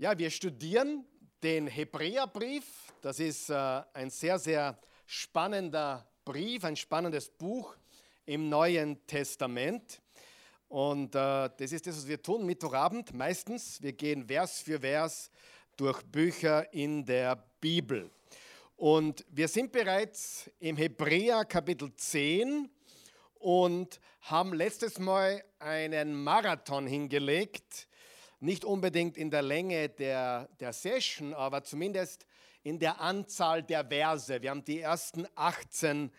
Ja, wir studieren den Hebräerbrief. Das ist äh, ein sehr, sehr spannender Brief, ein spannendes Buch im Neuen Testament. Und äh, das ist das, was wir tun, Mittwochabend meistens. Wir gehen Vers für Vers durch Bücher in der Bibel. Und wir sind bereits im Hebräer Kapitel 10 und haben letztes Mal einen Marathon hingelegt nicht unbedingt in der Länge der, der Session, aber zumindest in der Anzahl der Verse. Wir haben die ersten 18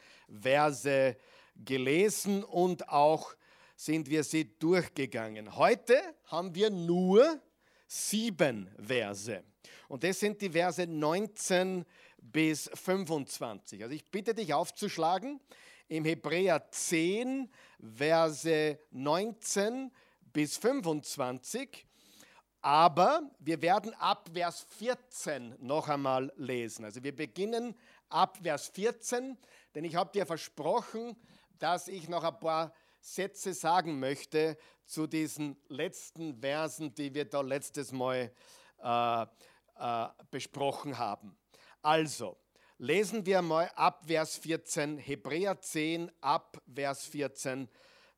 Verse gelesen und auch sind wir sie durchgegangen. Heute haben wir nur sieben Verse. Und das sind die Verse 19 bis 25. Also ich bitte dich aufzuschlagen im Hebräer 10, Verse 19 bis 25. Aber wir werden ab Vers 14 noch einmal lesen. Also wir beginnen ab Vers 14, denn ich habe dir versprochen, dass ich noch ein paar Sätze sagen möchte zu diesen letzten Versen, die wir da letztes Mal äh, äh, besprochen haben. Also, lesen wir mal ab Vers 14, Hebräer 10 ab Vers 14.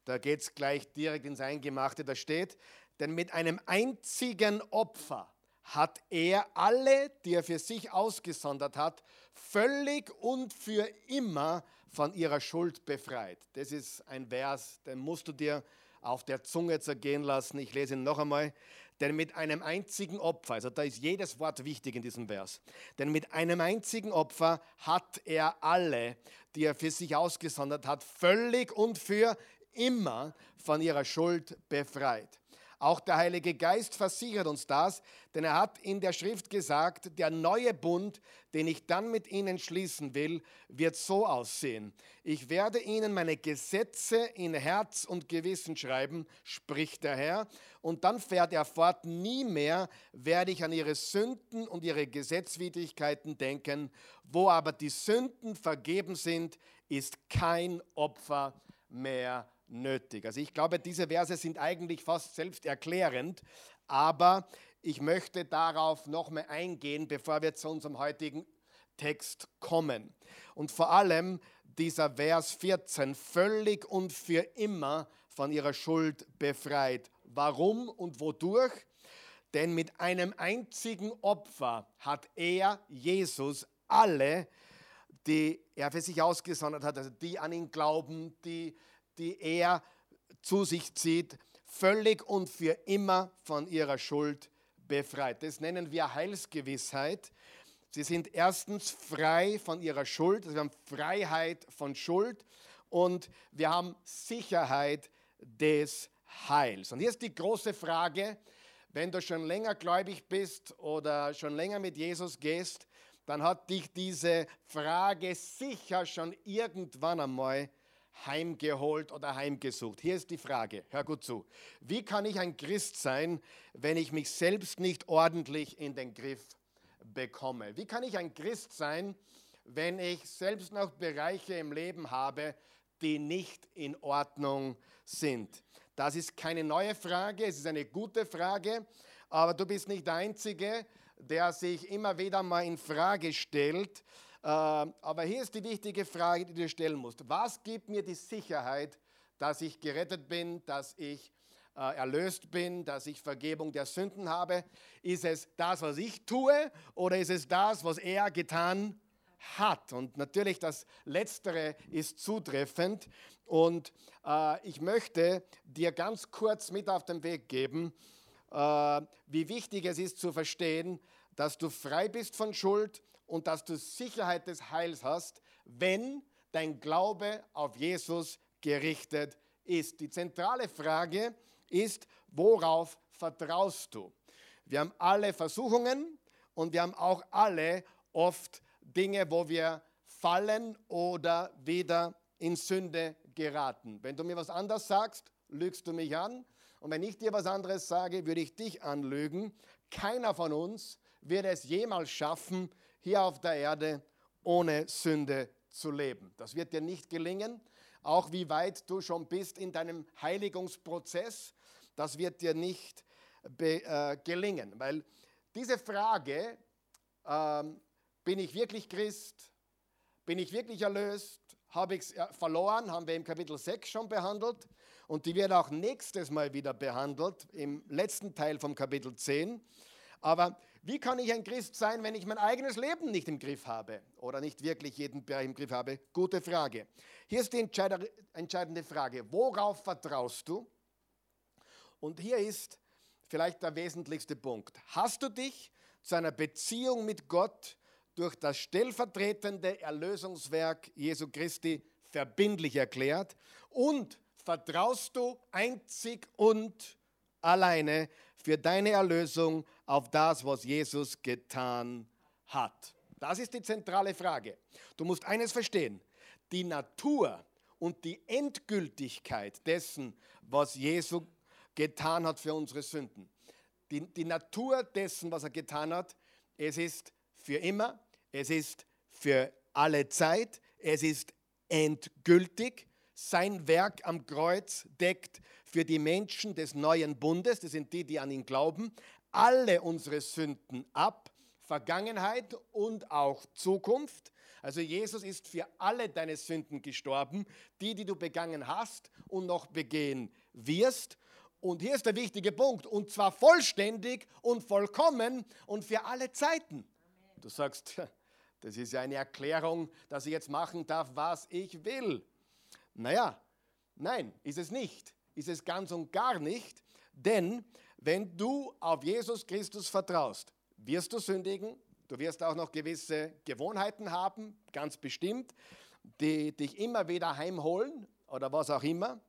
Da geht es gleich direkt ins Eingemachte. Da steht, denn mit einem einzigen Opfer hat er alle, die er für sich ausgesondert hat, völlig und für immer von ihrer Schuld befreit. Das ist ein Vers, den musst du dir auf der Zunge zergehen lassen. Ich lese ihn noch einmal. Denn mit einem einzigen Opfer, also da ist jedes Wort wichtig in diesem Vers, denn mit einem einzigen Opfer hat er alle, die er für sich ausgesondert hat, völlig und für immer von ihrer Schuld befreit. Auch der Heilige Geist versichert uns das, denn er hat in der Schrift gesagt, der neue Bund, den ich dann mit ihnen schließen will, wird so aussehen. Ich werde ihnen meine Gesetze in Herz und Gewissen schreiben, spricht der Herr. Und dann fährt er fort, nie mehr werde ich an ihre Sünden und ihre Gesetzwidrigkeiten denken. Wo aber die Sünden vergeben sind, ist kein Opfer mehr nötig. Also ich glaube, diese Verse sind eigentlich fast selbsterklärend, aber ich möchte darauf noch mehr eingehen, bevor wir zu unserem heutigen Text kommen. Und vor allem dieser Vers 14, völlig und für immer von ihrer Schuld befreit. Warum und wodurch? Denn mit einem einzigen Opfer hat er, Jesus, alle, die er für sich ausgesondert hat, also die an ihn glauben, die die er zu sich zieht, völlig und für immer von ihrer Schuld befreit. Das nennen wir Heilsgewissheit. Sie sind erstens frei von ihrer Schuld, also wir haben Freiheit von Schuld und wir haben Sicherheit des Heils. Und hier ist die große Frage, wenn du schon länger gläubig bist oder schon länger mit Jesus gehst, dann hat dich diese Frage sicher schon irgendwann einmal heimgeholt oder heimgesucht. Hier ist die Frage, hör gut zu. Wie kann ich ein Christ sein, wenn ich mich selbst nicht ordentlich in den Griff bekomme? Wie kann ich ein Christ sein, wenn ich selbst noch Bereiche im Leben habe, die nicht in Ordnung sind? Das ist keine neue Frage, es ist eine gute Frage, aber du bist nicht der Einzige, der sich immer wieder mal in Frage stellt, aber hier ist die wichtige Frage, die du stellen musst. Was gibt mir die Sicherheit, dass ich gerettet bin, dass ich äh, erlöst bin, dass ich Vergebung der Sünden habe? Ist es das, was ich tue oder ist es das, was er getan hat? Und natürlich das Letztere ist zutreffend. Und äh, ich möchte dir ganz kurz mit auf den Weg geben, äh, wie wichtig es ist zu verstehen, dass du frei bist von Schuld und dass du Sicherheit des Heils hast, wenn dein Glaube auf Jesus gerichtet ist. Die zentrale Frage ist, worauf vertraust du? Wir haben alle Versuchungen und wir haben auch alle oft Dinge, wo wir fallen oder wieder in Sünde geraten. Wenn du mir was anderes sagst, lügst du mich an. Und wenn ich dir was anderes sage, würde ich dich anlügen. Keiner von uns wird es jemals schaffen, hier auf der Erde ohne Sünde zu leben. Das wird dir nicht gelingen, auch wie weit du schon bist in deinem Heiligungsprozess, das wird dir nicht äh, gelingen, weil diese Frage, ähm, bin ich wirklich Christ? Bin ich wirklich erlöst? Habe ich es verloren? Haben wir im Kapitel 6 schon behandelt. Und die wird auch nächstes Mal wieder behandelt, im letzten Teil vom Kapitel 10. Aber wie kann ich ein Christ sein, wenn ich mein eigenes Leben nicht im Griff habe oder nicht wirklich jeden Bereich im Griff habe? Gute Frage. Hier ist die entscheidende Frage. Worauf vertraust du? Und hier ist vielleicht der wesentlichste Punkt. Hast du dich zu einer Beziehung mit Gott durch das stellvertretende Erlösungswerk Jesu Christi verbindlich erklärt und vertraust du einzig und alleine für deine Erlösung auf das, was Jesus getan hat? Das ist die zentrale Frage. Du musst eines verstehen. Die Natur und die Endgültigkeit dessen, was Jesus getan hat für unsere Sünden. Die, die Natur dessen, was er getan hat, es ist für immer, es ist für alle Zeit, es ist endgültig. Sein Werk am Kreuz deckt für die Menschen des neuen Bundes, das sind die, die an ihn glauben, alle unsere Sünden ab, Vergangenheit und auch Zukunft. Also Jesus ist für alle deine Sünden gestorben, die, die du begangen hast und noch begehen wirst. Und hier ist der wichtige Punkt, und zwar vollständig und vollkommen und für alle Zeiten. Du sagst, das ist ja eine Erklärung, dass ich jetzt machen darf, was ich will. Naja, nein, ist es nicht. Ist es ganz und gar nicht. Denn wenn du auf Jesus Christus vertraust, wirst du sündigen. Du wirst auch noch gewisse Gewohnheiten haben, ganz bestimmt, die dich immer wieder heimholen oder was auch immer.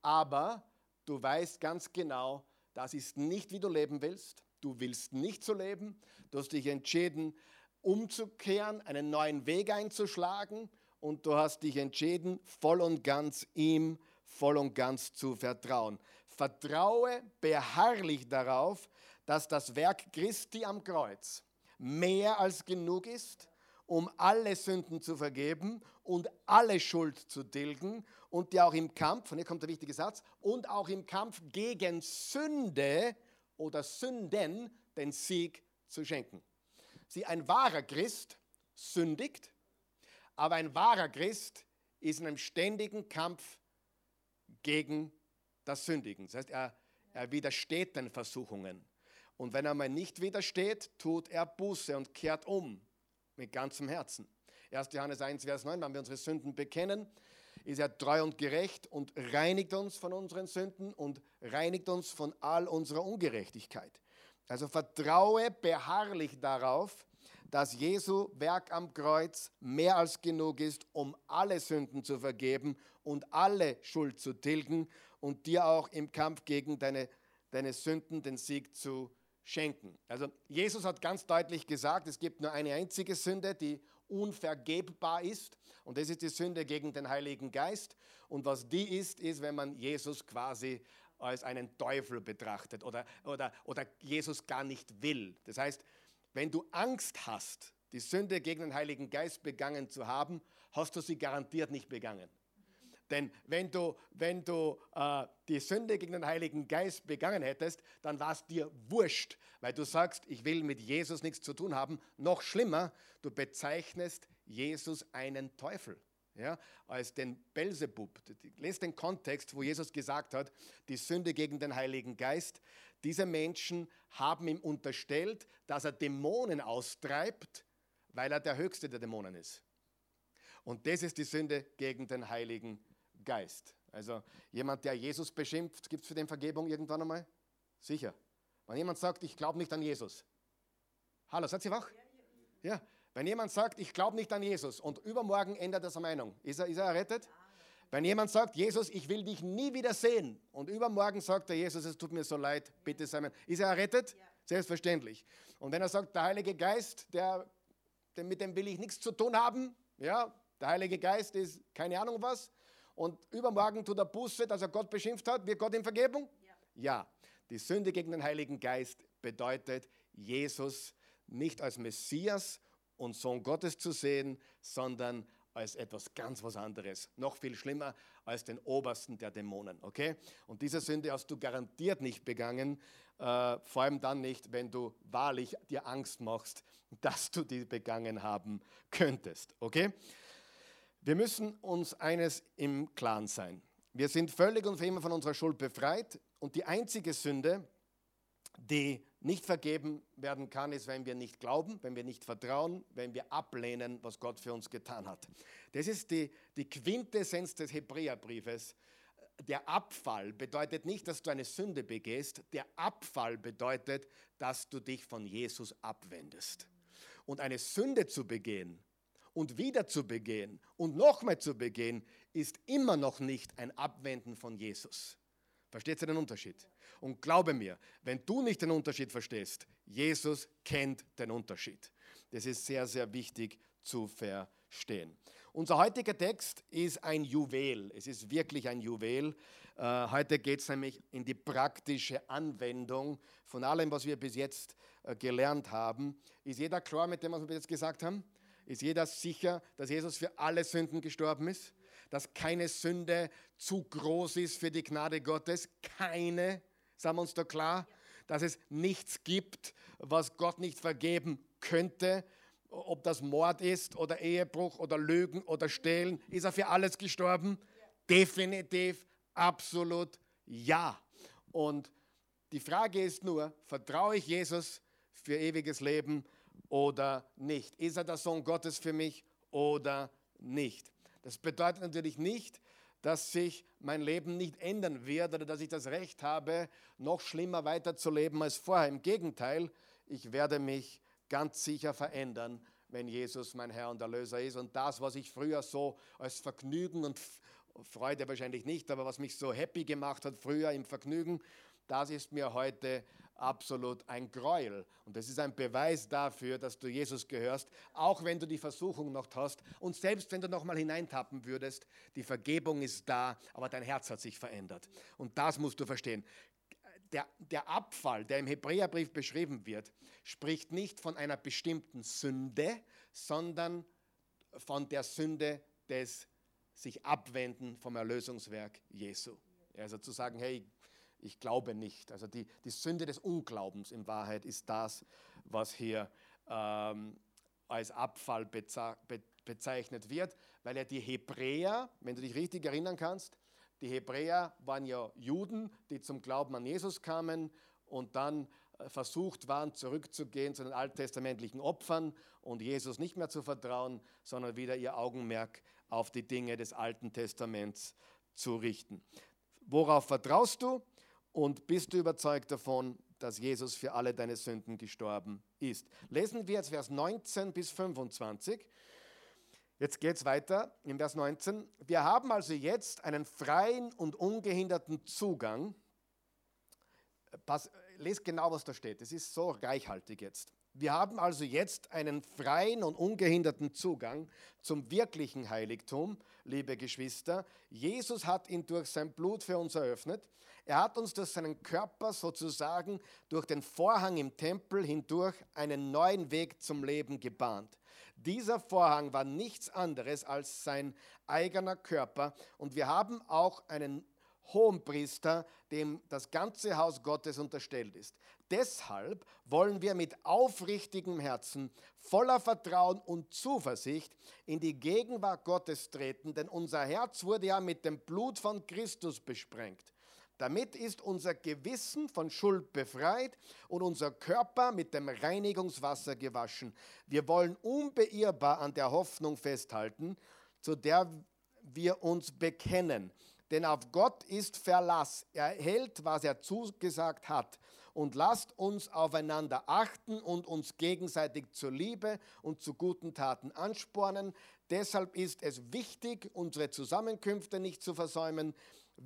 Aber du weißt ganz genau, das ist nicht, wie du leben willst. Du willst nicht so leben. Du hast dich entschieden, umzukehren, einen neuen Weg einzuschlagen und du hast dich entschieden, voll und ganz ihm, voll und ganz zu vertrauen. Vertraue beharrlich darauf, dass das Werk Christi am Kreuz mehr als genug ist, um alle Sünden zu vergeben und alle Schuld zu tilgen und dir auch im Kampf, und hier kommt der wichtige Satz, und auch im Kampf gegen Sünde oder Sünden den Sieg zu schenken. Sie, ein wahrer Christ sündigt, aber ein wahrer Christ ist in einem ständigen Kampf gegen das Sündigen. Das heißt, er, er widersteht den Versuchungen. Und wenn er mal nicht widersteht, tut er Buße und kehrt um mit ganzem Herzen. 1. Johannes 1, Vers 9, wenn wir unsere Sünden bekennen, ist er treu und gerecht und reinigt uns von unseren Sünden und reinigt uns von all unserer Ungerechtigkeit. Also vertraue beharrlich darauf, dass Jesu Werk am Kreuz mehr als genug ist, um alle Sünden zu vergeben und alle Schuld zu tilgen und dir auch im Kampf gegen deine, deine Sünden den Sieg zu schenken. Also Jesus hat ganz deutlich gesagt, es gibt nur eine einzige Sünde, die unvergebbar ist und das ist die Sünde gegen den Heiligen Geist. Und was die ist, ist, wenn man Jesus quasi als einen Teufel betrachtet oder, oder, oder Jesus gar nicht will. Das heißt, wenn du Angst hast, die Sünde gegen den Heiligen Geist begangen zu haben, hast du sie garantiert nicht begangen. Denn wenn du, wenn du äh, die Sünde gegen den Heiligen Geist begangen hättest, dann war es dir wurscht, weil du sagst, ich will mit Jesus nichts zu tun haben. Noch schlimmer, du bezeichnest Jesus einen Teufel ja, als den Belzebub. Lest den Kontext, wo Jesus gesagt hat, die Sünde gegen den Heiligen Geist. Diese Menschen haben ihm unterstellt, dass er Dämonen austreibt, weil er der höchste der Dämonen ist. Und das ist die Sünde gegen den Heiligen Geist. Also jemand, der Jesus beschimpft, gibt es für den Vergebung irgendwann einmal? Sicher. Wenn jemand sagt, ich glaube nicht an Jesus. Hallo, seid ihr wach? Ja, wenn jemand sagt, ich glaube nicht an Jesus und übermorgen ändert er seine Meinung, ist er, ist er errettet? Wenn jemand sagt, Jesus, ich will dich nie wieder sehen und übermorgen sagt er, Jesus, es tut mir so leid, bitte sei mir, ist er errettet? Ja. Selbstverständlich. Und wenn er sagt, der Heilige Geist, der, der, mit dem will ich nichts zu tun haben, ja, der Heilige Geist ist keine Ahnung was und übermorgen tut er Buße, dass er Gott beschimpft hat, wird Gott ihm Vergebung? Ja. ja. Die Sünde gegen den Heiligen Geist bedeutet, Jesus nicht als Messias und Sohn Gottes zu sehen, sondern als etwas ganz was anderes. Noch viel schlimmer als den obersten der Dämonen. Okay? Und diese Sünde hast du garantiert nicht begangen, äh, vor allem dann nicht, wenn du wahrlich dir Angst machst, dass du die begangen haben könntest. Okay? Wir müssen uns eines im Klaren sein. Wir sind völlig und für immer von unserer Schuld befreit und die einzige Sünde, die nicht vergeben werden kann, ist, wenn wir nicht glauben, wenn wir nicht vertrauen, wenn wir ablehnen, was Gott für uns getan hat. Das ist die, die Quintessenz des Hebräerbriefes. Der Abfall bedeutet nicht, dass du eine Sünde begehst. Der Abfall bedeutet, dass du dich von Jesus abwendest. Und eine Sünde zu begehen und wieder zu begehen und nochmal zu begehen, ist immer noch nicht ein Abwenden von Jesus. Versteht ihr den Unterschied? Und glaube mir, wenn du nicht den Unterschied verstehst, Jesus kennt den Unterschied. Das ist sehr, sehr wichtig zu verstehen. Unser heutiger Text ist ein Juwel. Es ist wirklich ein Juwel. Äh, heute geht es nämlich in die praktische Anwendung von allem, was wir bis jetzt äh, gelernt haben. Ist jeder klar mit dem, was wir bis jetzt gesagt haben? Ist jeder sicher, dass Jesus für alle Sünden gestorben ist? Dass keine Sünde zu groß ist für die Gnade Gottes? Keine Sagen wir uns da klar, dass es nichts gibt, was Gott nicht vergeben könnte. Ob das Mord ist oder Ehebruch oder Lügen oder Stehlen, ist er für alles gestorben? Definitiv, absolut ja. Und die Frage ist nur, vertraue ich Jesus für ewiges Leben oder nicht? Ist er der Sohn Gottes für mich oder nicht? Das bedeutet natürlich nicht, dass sich mein Leben nicht ändern wird oder dass ich das Recht habe, noch schlimmer weiterzuleben als vorher. Im Gegenteil, ich werde mich ganz sicher verändern, wenn Jesus mein Herr und Erlöser ist. Und das, was ich früher so als Vergnügen und Freude wahrscheinlich nicht, aber was mich so happy gemacht hat früher im Vergnügen, das ist mir heute absolut ein Gräuel. Und das ist ein Beweis dafür, dass du Jesus gehörst, auch wenn du die Versuchung noch hast. Und selbst wenn du noch mal hineintappen würdest, die Vergebung ist da, aber dein Herz hat sich verändert. Und das musst du verstehen. Der, der Abfall, der im Hebräerbrief beschrieben wird, spricht nicht von einer bestimmten Sünde, sondern von der Sünde des sich abwenden vom Erlösungswerk Jesu. Also zu sagen, hey, ich glaube nicht. Also die, die Sünde des Unglaubens in Wahrheit ist das, was hier ähm, als Abfall beze be bezeichnet wird, weil ja die Hebräer, wenn du dich richtig erinnern kannst, die Hebräer waren ja Juden, die zum Glauben an Jesus kamen und dann äh, versucht waren, zurückzugehen zu den alttestamentlichen Opfern und Jesus nicht mehr zu vertrauen, sondern wieder ihr Augenmerk auf die Dinge des Alten Testaments zu richten. Worauf vertraust du? Und bist du überzeugt davon, dass Jesus für alle deine Sünden gestorben ist? Lesen wir jetzt Vers 19 bis 25. Jetzt geht es weiter im Vers 19. Wir haben also jetzt einen freien und ungehinderten Zugang. Pass, lest genau, was da steht. Es ist so reichhaltig jetzt. Wir haben also jetzt einen freien und ungehinderten Zugang zum wirklichen Heiligtum, liebe Geschwister. Jesus hat ihn durch sein Blut für uns eröffnet. Er hat uns durch seinen Körper sozusagen durch den Vorhang im Tempel hindurch einen neuen Weg zum Leben gebahnt. Dieser Vorhang war nichts anderes als sein eigener Körper und wir haben auch einen Hohenpriester, dem das ganze Haus Gottes unterstellt ist. Deshalb wollen wir mit aufrichtigem Herzen, voller Vertrauen und Zuversicht in die Gegenwart Gottes treten, denn unser Herz wurde ja mit dem Blut von Christus besprengt. Damit ist unser Gewissen von Schuld befreit und unser Körper mit dem Reinigungswasser gewaschen. Wir wollen unbeirrbar an der Hoffnung festhalten, zu der wir uns bekennen. Denn auf Gott ist Verlass. Er hält, was er zugesagt hat. Und lasst uns aufeinander achten und uns gegenseitig zur Liebe und zu guten Taten anspornen. Deshalb ist es wichtig, unsere Zusammenkünfte nicht zu versäumen,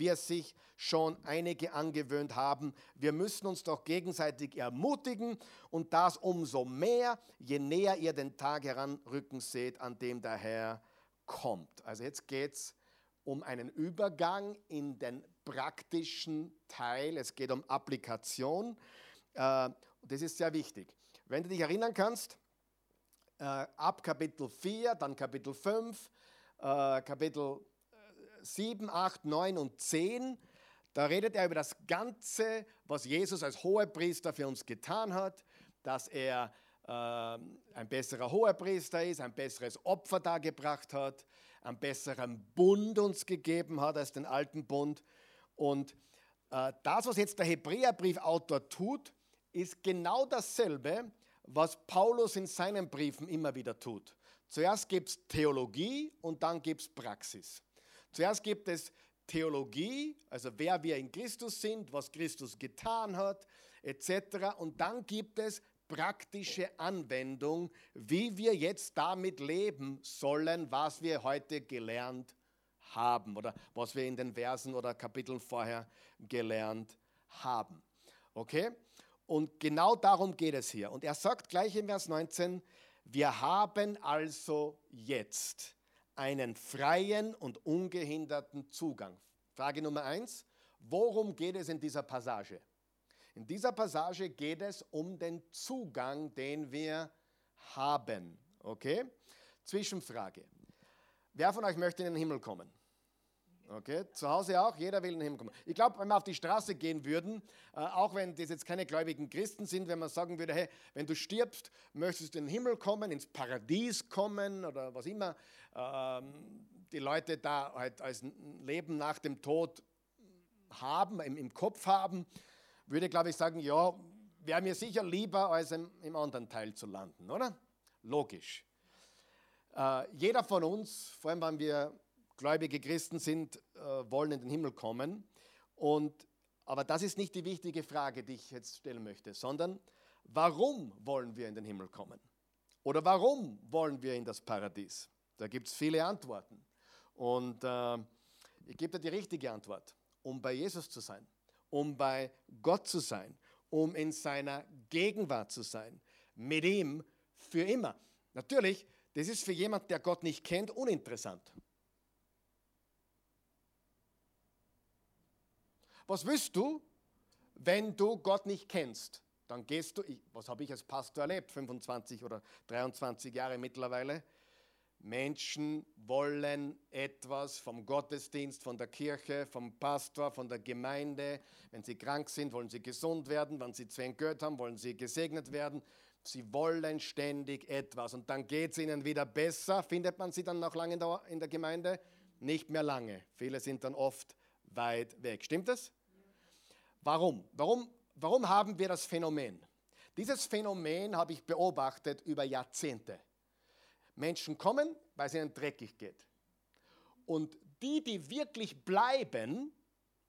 es sich schon einige angewöhnt haben. Wir müssen uns doch gegenseitig ermutigen und das umso mehr, je näher ihr den Tag heranrücken seht, an dem der Herr kommt. Also jetzt geht es um einen Übergang in den praktischen Teil. Es geht um Applikation. Äh, das ist sehr wichtig. Wenn du dich erinnern kannst, äh, ab Kapitel 4, dann Kapitel 5, äh, Kapitel 7, 8, 9 und 10, da redet er über das Ganze, was Jesus als Hohepriester für uns getan hat, dass er äh, ein besserer Hohepriester ist, ein besseres Opfer dargebracht hat, einen besseren Bund uns gegeben hat als den alten Bund. Und äh, das, was jetzt der Hebräerbriefautor tut, ist genau dasselbe, was Paulus in seinen Briefen immer wieder tut. Zuerst gibt es Theologie und dann gibt es Praxis. Zuerst gibt es Theologie, also wer wir in Christus sind, was Christus getan hat, etc. Und dann gibt es praktische Anwendung, wie wir jetzt damit leben sollen, was wir heute gelernt haben oder was wir in den Versen oder Kapiteln vorher gelernt haben. Okay? Und genau darum geht es hier. Und er sagt gleich im Vers 19, wir haben also jetzt einen freien und ungehinderten Zugang. Frage Nummer eins, worum geht es in dieser Passage? In dieser Passage geht es um den Zugang, den wir haben. Okay? Zwischenfrage. Wer von euch möchte in den Himmel kommen? Okay, zu Hause auch, jeder will in den Himmel kommen. Ich glaube, wenn wir auf die Straße gehen würden, äh, auch wenn das jetzt keine gläubigen Christen sind, wenn man sagen würde, hey, wenn du stirbst, möchtest du in den Himmel kommen, ins Paradies kommen oder was immer, ähm, die Leute da halt als Leben nach dem Tod haben, im, Kopf haben, würde, glaube ich, sagen, ja, wäre mir sicher lieber, als im, im anderen Teil zu landen, oder? Logisch. Äh, jeder von uns, vor allem wenn wir gläubige Christen sind, äh, wollen in den Himmel kommen. Und, aber das ist nicht die wichtige Frage, die ich jetzt stellen möchte, sondern warum wollen wir in den Himmel kommen? Oder warum wollen wir in das Paradies? Da gibt es viele Antworten. Und äh, ich gebe dir die richtige Antwort, um bei Jesus zu sein, um bei Gott zu sein, um in seiner Gegenwart zu sein, mit ihm für immer. Natürlich, das ist für jemand, der Gott nicht kennt, uninteressant. Was willst du, wenn du Gott nicht kennst? Dann gehst du, ich, was habe ich als Pastor erlebt, 25 oder 23 Jahre mittlerweile. Menschen wollen etwas vom Gottesdienst, von der Kirche, vom Pastor, von der Gemeinde. Wenn sie krank sind, wollen sie gesund werden. Wenn sie zwei Geld haben, wollen sie gesegnet werden. Sie wollen ständig etwas. Und dann geht es ihnen wieder besser. Findet man sie dann noch lange in der, in der Gemeinde? Nicht mehr lange. Viele sind dann oft weit weg. Stimmt das? Warum? Warum, warum haben wir das Phänomen? Dieses Phänomen habe ich beobachtet über Jahrzehnte. Menschen kommen, weil es ihnen dreckig geht. Und die, die wirklich bleiben,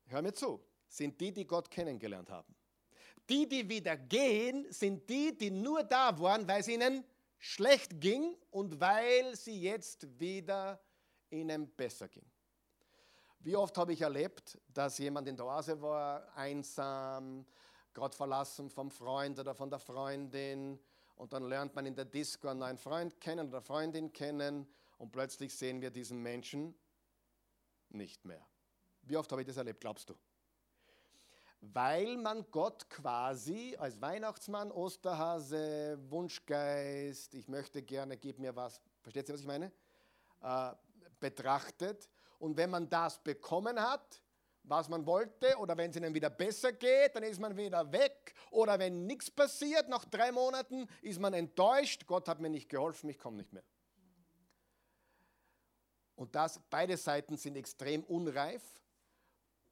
hör mir zu, sind die, die Gott kennengelernt haben. Die, die wieder gehen, sind die, die nur da waren, weil es ihnen schlecht ging und weil sie jetzt wieder ihnen besser ging. Wie oft habe ich erlebt, dass jemand in der Oase war, einsam, gerade verlassen vom Freund oder von der Freundin und dann lernt man in der Disco einen neuen Freund kennen oder Freundin kennen und plötzlich sehen wir diesen Menschen nicht mehr. Wie oft habe ich das erlebt, glaubst du? Weil man Gott quasi als Weihnachtsmann, Osterhase, Wunschgeist, ich möchte gerne, gib mir was, versteht ihr, was ich meine? Äh, betrachtet und wenn man das bekommen hat, was man wollte, oder wenn es ihnen wieder besser geht, dann ist man wieder weg. Oder wenn nichts passiert, nach drei Monaten ist man enttäuscht, Gott hat mir nicht geholfen, ich komme nicht mehr. Und das, beide Seiten sind extrem unreif.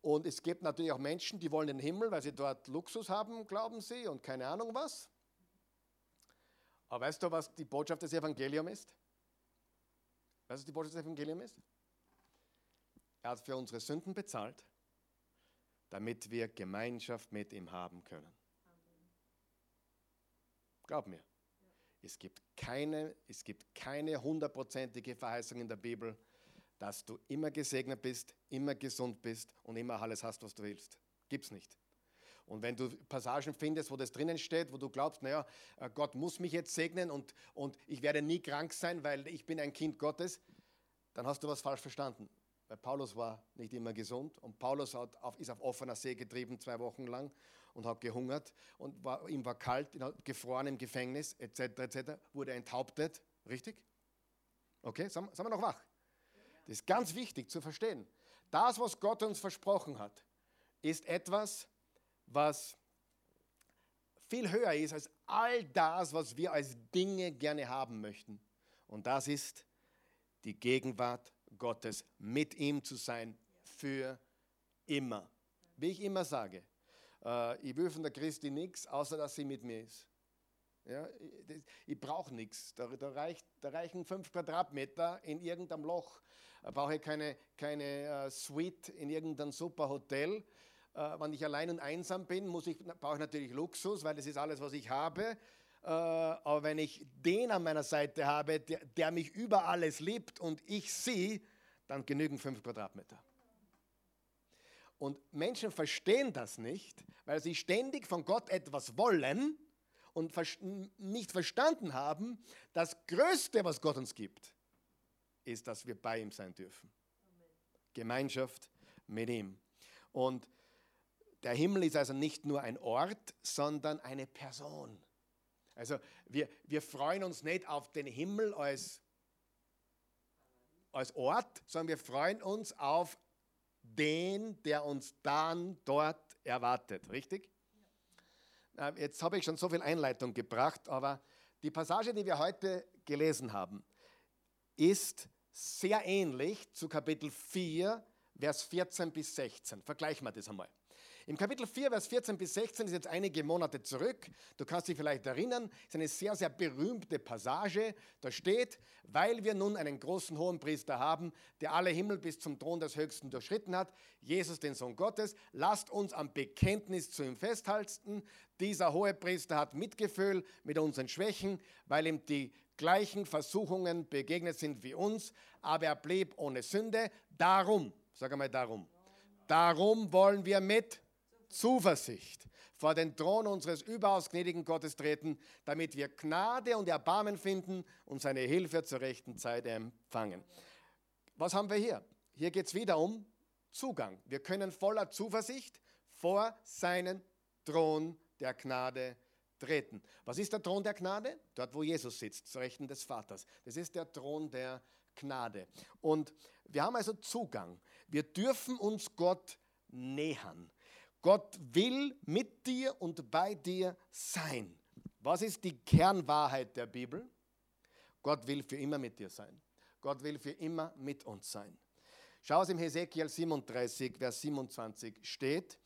Und es gibt natürlich auch Menschen, die wollen den Himmel, weil sie dort Luxus haben, glauben sie, und keine Ahnung was. Aber weißt du, was die Botschaft des Evangeliums ist? Weißt du, was die Botschaft des Evangeliums ist? Er hat für unsere Sünden bezahlt, damit wir Gemeinschaft mit ihm haben können. Glaub mir, es gibt keine, es gibt keine hundertprozentige Verheißung in der Bibel, dass du immer gesegnet bist, immer gesund bist und immer alles hast, was du willst. Gibt's nicht. Und wenn du Passagen findest, wo das drinnen steht, wo du glaubst, naja, äh, Gott muss mich jetzt segnen und, und ich werde nie krank sein, weil ich bin ein Kind Gottes, dann hast du was falsch verstanden. Weil Paulus war nicht immer gesund und Paulus auf, ist auf offener See getrieben zwei Wochen lang und hat gehungert und war, ihm war kalt, gefroren im Gefängnis etc. etc. wurde enthauptet, richtig? Okay, sind, sind wir noch wach? Das ist ganz wichtig zu verstehen. Das, was Gott uns versprochen hat, ist etwas, was viel höher ist als all das, was wir als Dinge gerne haben möchten. Und das ist die Gegenwart Gottes, mit ihm zu sein für immer. Wie ich immer sage, äh, ich will von der Christi nichts, außer dass sie mit mir ist. Ja, ich, brauche nichts. Da, da, reicht, da reichen fünf Quadratmeter in irgendeinem Loch. Da brauche ich keine, keine uh, Suite in irgendeinem super Hotel. Uh, wenn ich allein und einsam bin, muss ich, brauche ich natürlich Luxus, weil das ist alles, was ich habe. Uh, aber wenn ich den an meiner Seite habe, der, der mich über alles liebt und ich sie, dann genügen fünf Quadratmeter. Und Menschen verstehen das nicht, weil sie ständig von Gott etwas wollen und nicht verstanden haben, das Größte, was Gott uns gibt, ist, dass wir bei ihm sein dürfen. Gemeinschaft mit ihm. Und der Himmel ist also nicht nur ein Ort, sondern eine Person. Also wir, wir freuen uns nicht auf den Himmel als, als Ort, sondern wir freuen uns auf den, der uns dann dort erwartet. Richtig? Jetzt habe ich schon so viel Einleitung gebracht, aber die Passage, die wir heute gelesen haben, ist sehr ähnlich zu Kapitel 4, Vers 14 bis 16. Vergleichen wir das einmal. Im Kapitel 4, Vers 14 bis 16 ist jetzt einige Monate zurück. Du kannst dich vielleicht erinnern, ist eine sehr, sehr berühmte Passage. Da steht, weil wir nun einen großen hohen Priester haben, der alle Himmel bis zum Thron des Höchsten durchschritten hat, Jesus, den Sohn Gottes, lasst uns am Bekenntnis zu ihm festhalten. Dieser hohe Priester hat Mitgefühl mit unseren Schwächen, weil ihm die gleichen Versuchungen begegnet sind wie uns, aber er blieb ohne Sünde. Darum, sag einmal darum, darum wollen wir mit Zuversicht vor den Thron unseres überaus gnädigen Gottes treten, damit wir Gnade und Erbarmen finden und seine Hilfe zur rechten Zeit empfangen. Was haben wir hier? Hier geht es wieder um Zugang. Wir können voller Zuversicht vor seinen Thron der Gnade treten. Was ist der Thron der Gnade? Dort, wo Jesus sitzt, zu Rechten des Vaters. Das ist der Thron der Gnade. Und wir haben also Zugang. Wir dürfen uns Gott nähern. Gott will mit dir und bei dir sein. Was ist die Kernwahrheit der Bibel? Gott will für immer mit dir sein. Gott will für immer mit uns sein. Schau es im Hesekiel 37, Vers 27 steht,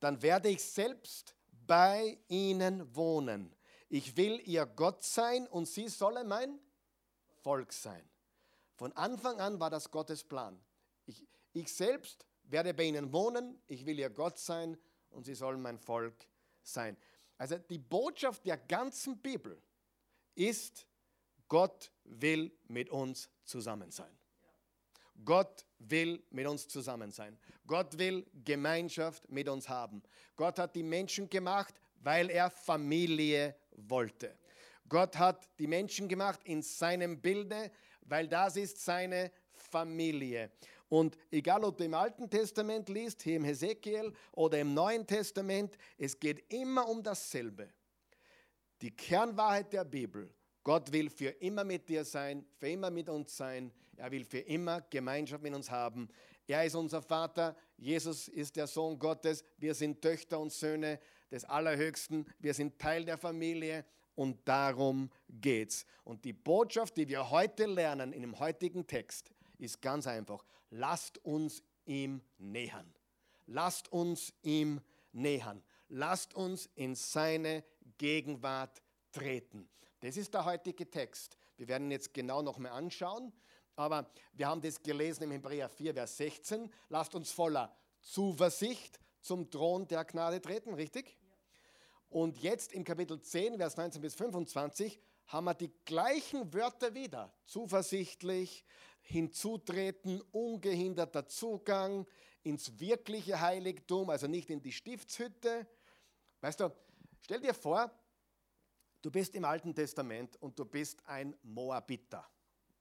dann werde ich selbst bei ihnen wohnen. Ich will ihr Gott sein und sie sollen mein Volk sein. Von Anfang an war das Gottes Plan. Ich, ich selbst werde bei ihnen wohnen, ich will ihr Gott sein und sie sollen mein Volk sein. Also die Botschaft der ganzen Bibel ist, Gott will mit uns zusammen sein. Gott will mit uns zusammen sein. Gott will Gemeinschaft mit uns haben. Gott hat die Menschen gemacht, weil er Familie wollte. Gott hat die Menschen gemacht in seinem Bilde, weil das ist seine Familie. Und egal, ob du im Alten Testament liest, hier im Hesekiel oder im Neuen Testament, es geht immer um dasselbe. Die Kernwahrheit der Bibel. Gott will für immer mit dir sein, für immer mit uns sein. Er will für immer Gemeinschaft mit uns haben. Er ist unser Vater. Jesus ist der Sohn Gottes. Wir sind Töchter und Söhne des Allerhöchsten. Wir sind Teil der Familie. Und darum geht's. Und die Botschaft, die wir heute lernen in dem heutigen Text, ist ganz einfach. Lasst uns ihm nähern. Lasst uns ihm nähern. Lasst uns in seine Gegenwart treten. Das ist der heutige Text. Wir werden jetzt genau noch mal anschauen. Aber wir haben das gelesen im Hebräer 4, Vers 16. Lasst uns voller Zuversicht zum Thron der Gnade treten, richtig? Und jetzt im Kapitel 10, Vers 19 bis 25, haben wir die gleichen Wörter wieder. Zuversichtlich, hinzutreten, ungehinderter Zugang ins wirkliche Heiligtum, also nicht in die Stiftshütte. Weißt du, stell dir vor, du bist im Alten Testament und du bist ein Moabiter.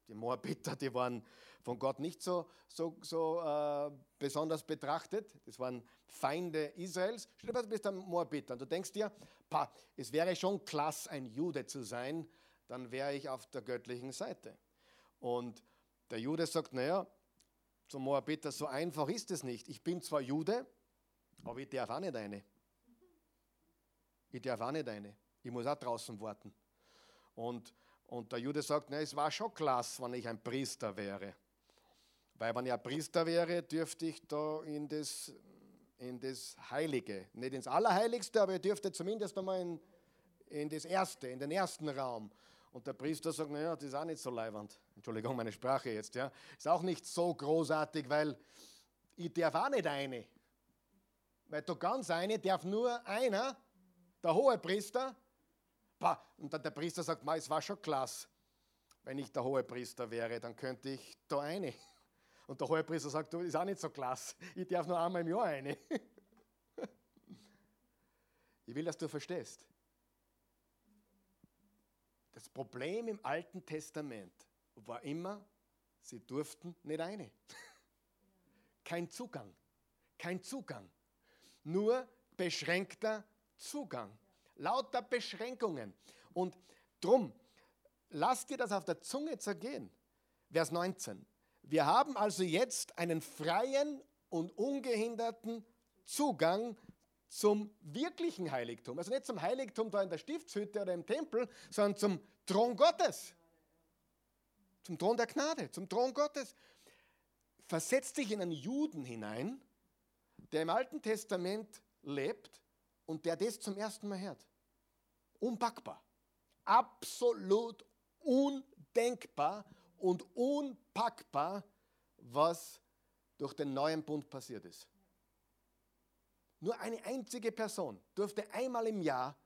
Die Moabiter, die waren von Gott nicht so, so, so äh, besonders betrachtet. Das waren Feinde Israels. Stell dir vor, du bist ein Moabiter und du denkst dir, pa, es wäre schon klasse, ein Jude zu sein, dann wäre ich auf der göttlichen Seite. Und der Jude sagt, naja, zum Moabiter, so einfach ist es nicht. Ich bin zwar Jude, aber ich darf auch nicht eine. Ich darf auch nicht eine. Ich muss auch draußen warten. Und, und der Jude sagt, na, es war schon klasse, wenn ich ein Priester wäre. Weil wenn ich ein Priester wäre, dürfte ich da in das, in das Heilige, nicht ins Allerheiligste, aber ich dürfte zumindest einmal in, in das Erste, in den ersten Raum. Und der Priester sagt, naja, das ist auch nicht so leiwand. Entschuldigung, meine Sprache jetzt, ja. Ist auch nicht so großartig, weil ich darf auch nicht eine. Weil du ganz eine darf nur einer, der hohe Priester. Und dann der Priester sagt, es war schon klasse. Wenn ich der hohe Priester wäre, dann könnte ich da eine. Und der hohe Priester sagt, du, ist auch nicht so klasse. Ich darf nur einmal im Jahr eine. Ich will, dass du verstehst. Das Problem im Alten Testament war immer, sie durften nicht eine. Kein Zugang. Kein Zugang. Nur beschränkter Zugang. Lauter Beschränkungen. Und drum, lass dir das auf der Zunge zergehen. Vers 19. Wir haben also jetzt einen freien und ungehinderten Zugang zum wirklichen Heiligtum. Also nicht zum Heiligtum da in der Stiftshütte oder im Tempel, sondern zum Thron Gottes. Zum Thron der Gnade, zum Thron Gottes. Versetz dich in einen Juden hinein, der im Alten Testament lebt und der das zum ersten Mal hört. Unpackbar. Absolut undenkbar und unpackbar, was durch den neuen Bund passiert ist. Nur eine einzige Person durfte einmal im Jahr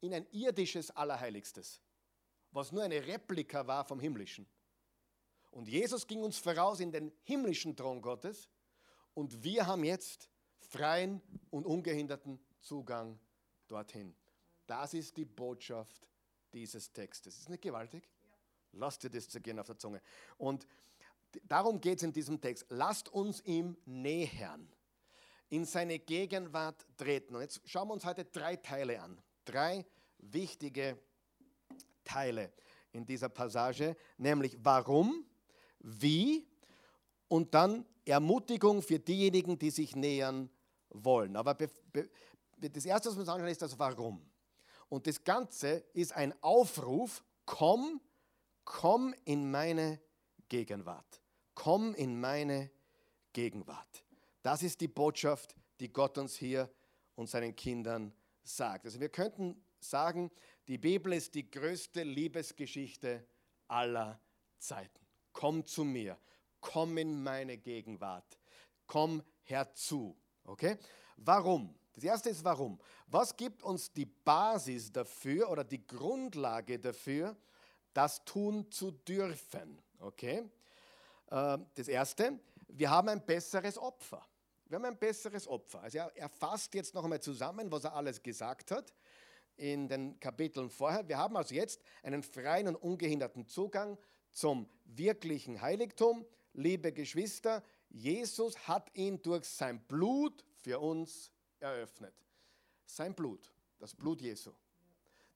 in ein irdisches Allerheiligstes, was nur eine Replika war vom himmlischen. Und Jesus ging uns voraus in den himmlischen Thron Gottes und wir haben jetzt freien und ungehinderten Zugang dorthin. Das ist die Botschaft dieses Textes. Ist nicht gewaltig? Lass dir das zergehen auf der Zunge. Und darum geht es in diesem Text. Lasst uns ihm nähern in seine Gegenwart treten. Und jetzt schauen wir uns heute drei Teile an. Drei wichtige Teile in dieser Passage, nämlich warum, wie und dann Ermutigung für diejenigen, die sich nähern wollen. Aber das Erste, was wir uns anschauen, ist das Warum. Und das Ganze ist ein Aufruf, komm, komm in meine Gegenwart. Komm in meine Gegenwart. Das ist die Botschaft, die Gott uns hier und seinen Kindern sagt. Also wir könnten sagen, die Bibel ist die größte Liebesgeschichte aller Zeiten. Komm zu mir, komm in meine Gegenwart, komm herzu. Okay? Warum? Das erste ist warum. Was gibt uns die Basis dafür oder die Grundlage dafür, das tun zu dürfen? Okay? Äh, das erste, wir haben ein besseres Opfer. Wir haben ein besseres Opfer. Also er, fasst jetzt noch einmal zusammen, was er alles gesagt hat in den Kapiteln vorher. Wir haben also jetzt einen freien und ungehinderten Zugang zum wirklichen Heiligtum. Liebe Geschwister, Jesus hat ihn durch sein Blut für uns eröffnet. Sein Blut, das Blut Jesu.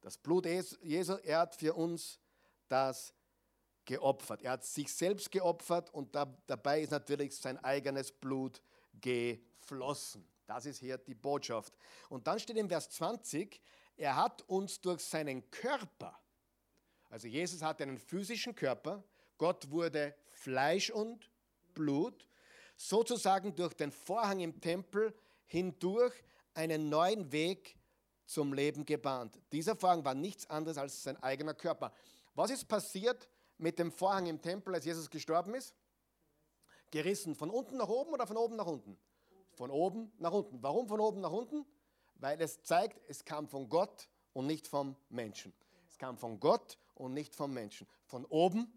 Das Blut Jesu, er hat für uns das geopfert. Er hat sich selbst geopfert und da, dabei ist natürlich sein eigenes Blut geflossen. Das ist hier die Botschaft. Und dann steht im Vers 20, er hat uns durch seinen Körper, also Jesus hatte einen physischen Körper, Gott wurde Fleisch und Blut, sozusagen durch den Vorhang im Tempel hindurch einen neuen Weg zum Leben gebahnt. Dieser Vorhang war nichts anderes als sein eigener Körper. Was ist passiert mit dem Vorhang im Tempel, als Jesus gestorben ist? Gerissen. Von unten nach oben oder von oben nach unten? Von oben nach unten. Warum von oben nach unten? Weil es zeigt, es kam von Gott und nicht vom Menschen. Es kam von Gott und nicht vom Menschen. Von oben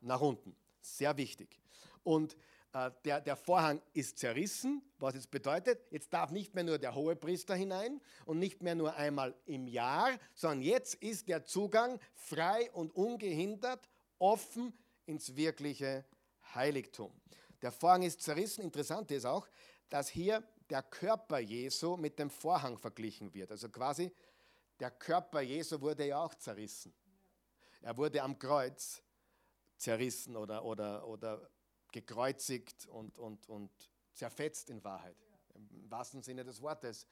nach unten. Sehr wichtig. Und äh, der, der Vorhang ist zerrissen, was es bedeutet, jetzt darf nicht mehr nur der hohe Priester hinein und nicht mehr nur einmal im Jahr, sondern jetzt ist der Zugang frei und ungehindert, offen ins wirkliche Heiligtum. Der Vorhang ist zerrissen. Interessant ist auch, dass hier der Körper Jesu mit dem Vorhang verglichen wird. Also quasi der Körper Jesu wurde ja auch zerrissen. Er wurde am Kreuz zerrissen oder, oder, oder gekreuzigt und, und, und zerfetzt in Wahrheit. Im wahrsten Sinne des Wortes.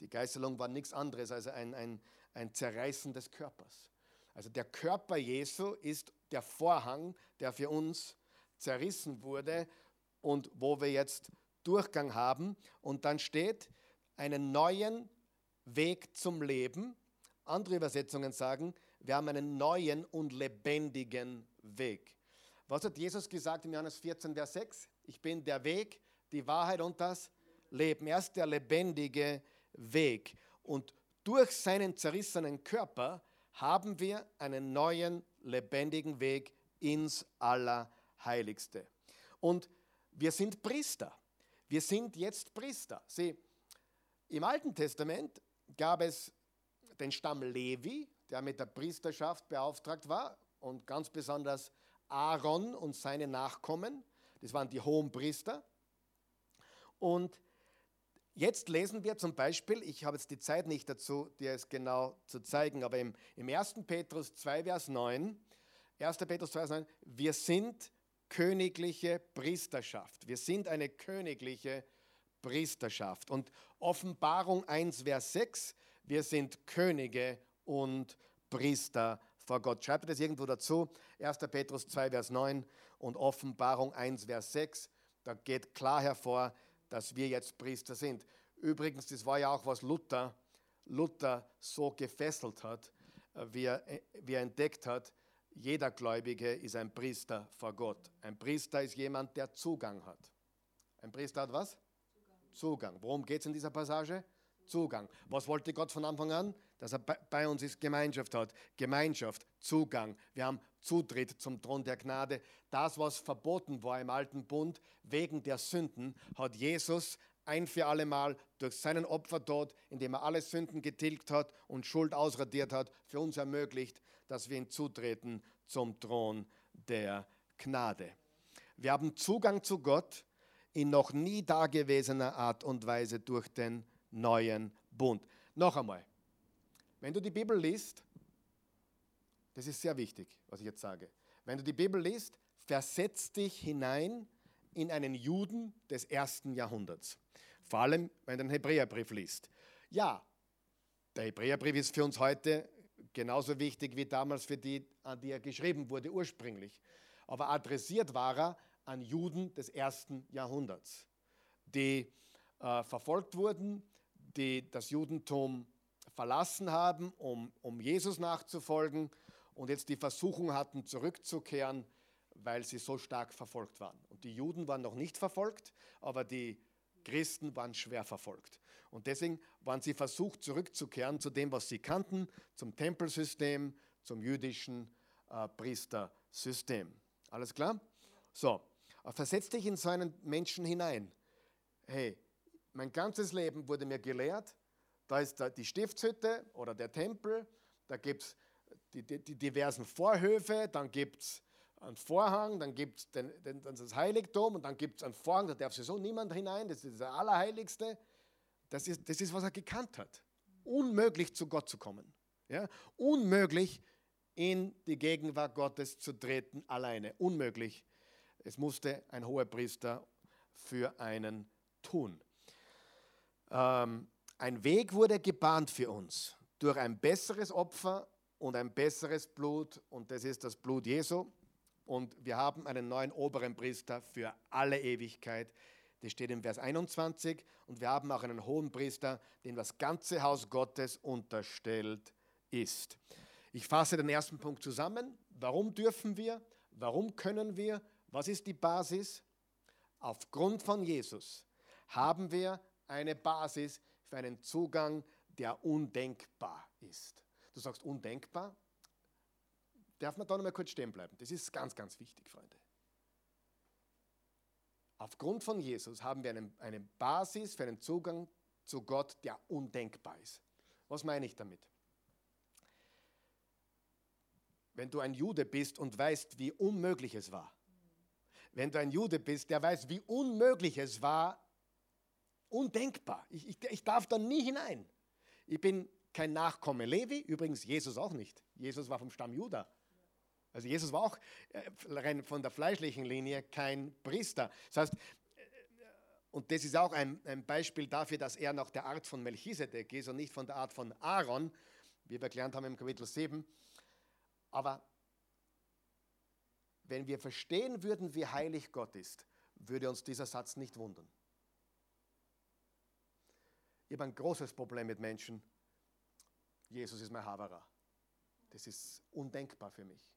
Die Geißelung war nichts anderes als ein, ein, ein Zerreißen des Körpers. Also der Körper Jesu ist der Vorhang, der für uns zerrissen wurde und wo wir jetzt Durchgang haben. Und dann steht, einen neuen Weg zum Leben. Andere Übersetzungen sagen, wir haben einen neuen und lebendigen Weg. Was hat Jesus gesagt im Johannes 14, Vers 6? Ich bin der Weg, die Wahrheit und das Leben. Er ist der lebendige Weg. Und durch seinen zerrissenen Körper haben wir einen neuen, lebendigen Weg ins Allerheiligste. Und wir sind Priester. Wir sind jetzt Priester. Sieh, im Alten Testament gab es den Stamm Levi, der mit der Priesterschaft beauftragt war und ganz besonders Aaron und seine Nachkommen. Das waren die hohen Priester. Und jetzt lesen wir zum Beispiel, ich habe jetzt die Zeit nicht dazu, dir es genau zu zeigen, aber im, im 1. Petrus 2, Vers 9, 1. Petrus 2, Vers 9, wir sind königliche Priesterschaft. Wir sind eine königliche Priesterschaft. Und Offenbarung 1, Vers 6, wir sind Könige und Priester vor Gott. Schreibt das irgendwo dazu. 1. Petrus 2, Vers 9 und Offenbarung 1, Vers 6. Da geht klar hervor, dass wir jetzt Priester sind. Übrigens, das war ja auch, was Luther, Luther so gefesselt hat, äh, wie er, äh, wie er entdeckt hat, jeder Gläubige ist ein Priester vor Gott. Ein Priester ist jemand, der Zugang hat. Ein Priester hat was? Zugang. Zugang. Worum geht es in dieser Passage? Zugang. Was wollte Gott von Anfang an? Dass er bei uns ist Gemeinschaft hat. Gemeinschaft, Zugang. Wir haben Zutritt zum Thron der Gnade. Das, was verboten war im alten Bund wegen der Sünden, hat Jesus ein für alle Mal durch seinen Opfertod, indem er alle Sünden getilgt hat und Schuld ausradiert hat, für uns ermöglicht, dass wir ihn zutreten zum Thron der Gnade. Wir haben Zugang zu Gott in noch nie dagewesener Art und Weise durch den neuen Bund. Noch einmal, wenn du die Bibel liest, das ist sehr wichtig, was ich jetzt sage. Wenn du die Bibel liest, versetz dich hinein in einen Juden des ersten Jahrhunderts. Vor allem, wenn du den Hebräerbrief liest. Ja, der Hebräerbrief ist für uns heute genauso wichtig wie damals für die, an die er geschrieben wurde ursprünglich. Aber adressiert war er an Juden des ersten Jahrhunderts, die äh, verfolgt wurden, die das Judentum verlassen haben, um, um Jesus nachzufolgen und jetzt die Versuchung hatten, zurückzukehren, weil sie so stark verfolgt waren. Und die Juden waren noch nicht verfolgt, aber die Christen waren schwer verfolgt. Und deswegen waren sie versucht, zurückzukehren zu dem, was sie kannten, zum Tempelsystem, zum jüdischen äh, Priestersystem. Alles klar? So, versetz dich in so einen Menschen hinein. Hey, mein ganzes Leben wurde mir gelehrt, da ist die Stiftshütte oder der Tempel, da gibt es die, die, die, diversen Vorhöfe, dann gibt es einen Vorhang, dann gibt es den, den, das Heiligtum und dann gibt es einen Vorhang, da darf sowieso niemand hinein, das ist das Allerheiligste. Das ist, das ist, was er gekannt hat. Unmöglich zu Gott zu kommen. Ja? Unmöglich in die Gegenwart Gottes zu treten alleine. Unmöglich. Es musste ein hoher Priester für einen tun. Ähm, ein Weg wurde gebahnt für uns durch ein besseres Opfer und ein besseres Blut und das ist das Blut Jesu. Und wir haben einen neuen oberen Priester für alle Ewigkeit. Das steht im Vers 21. Und wir haben auch einen hohen Priester, dem das ganze Haus Gottes unterstellt ist. Ich fasse den ersten Punkt zusammen. Warum dürfen wir? Warum können wir? Was ist die Basis? Aufgrund von Jesus haben wir eine Basis für einen Zugang, der undenkbar ist. Du sagst undenkbar, darf man da noch mal kurz stehen bleiben. Das ist ganz, ganz wichtig, Freunde. Aufgrund von Jesus haben wir eine, eine Basis für einen Zugang zu Gott, der undenkbar ist. Was meine ich damit? Wenn du ein Jude bist und weißt, wie unmöglich es war, wenn du ein Jude bist, der weiß, wie unmöglich es war, undenkbar. Ich, ich, ich darf da nie hinein. Ich bin kein Nachkomme Levi, übrigens Jesus auch nicht. Jesus war vom Stamm Juda. Also Jesus war auch äh, rein von der fleischlichen Linie kein Priester. Das heißt, und das ist auch ein, ein, Beispiel dafür, dass er nach der Art von Melchisedek ist und nicht von der Art von Aaron, wie wir gelernt haben im Kapitel 7. Aber wenn wir verstehen würden, wie heilig Gott ist, würde uns dieser Satz nicht wundern. Ich habe ein großes Problem mit Menschen. Jesus ist mein Haverer. Das ist undenkbar für mich.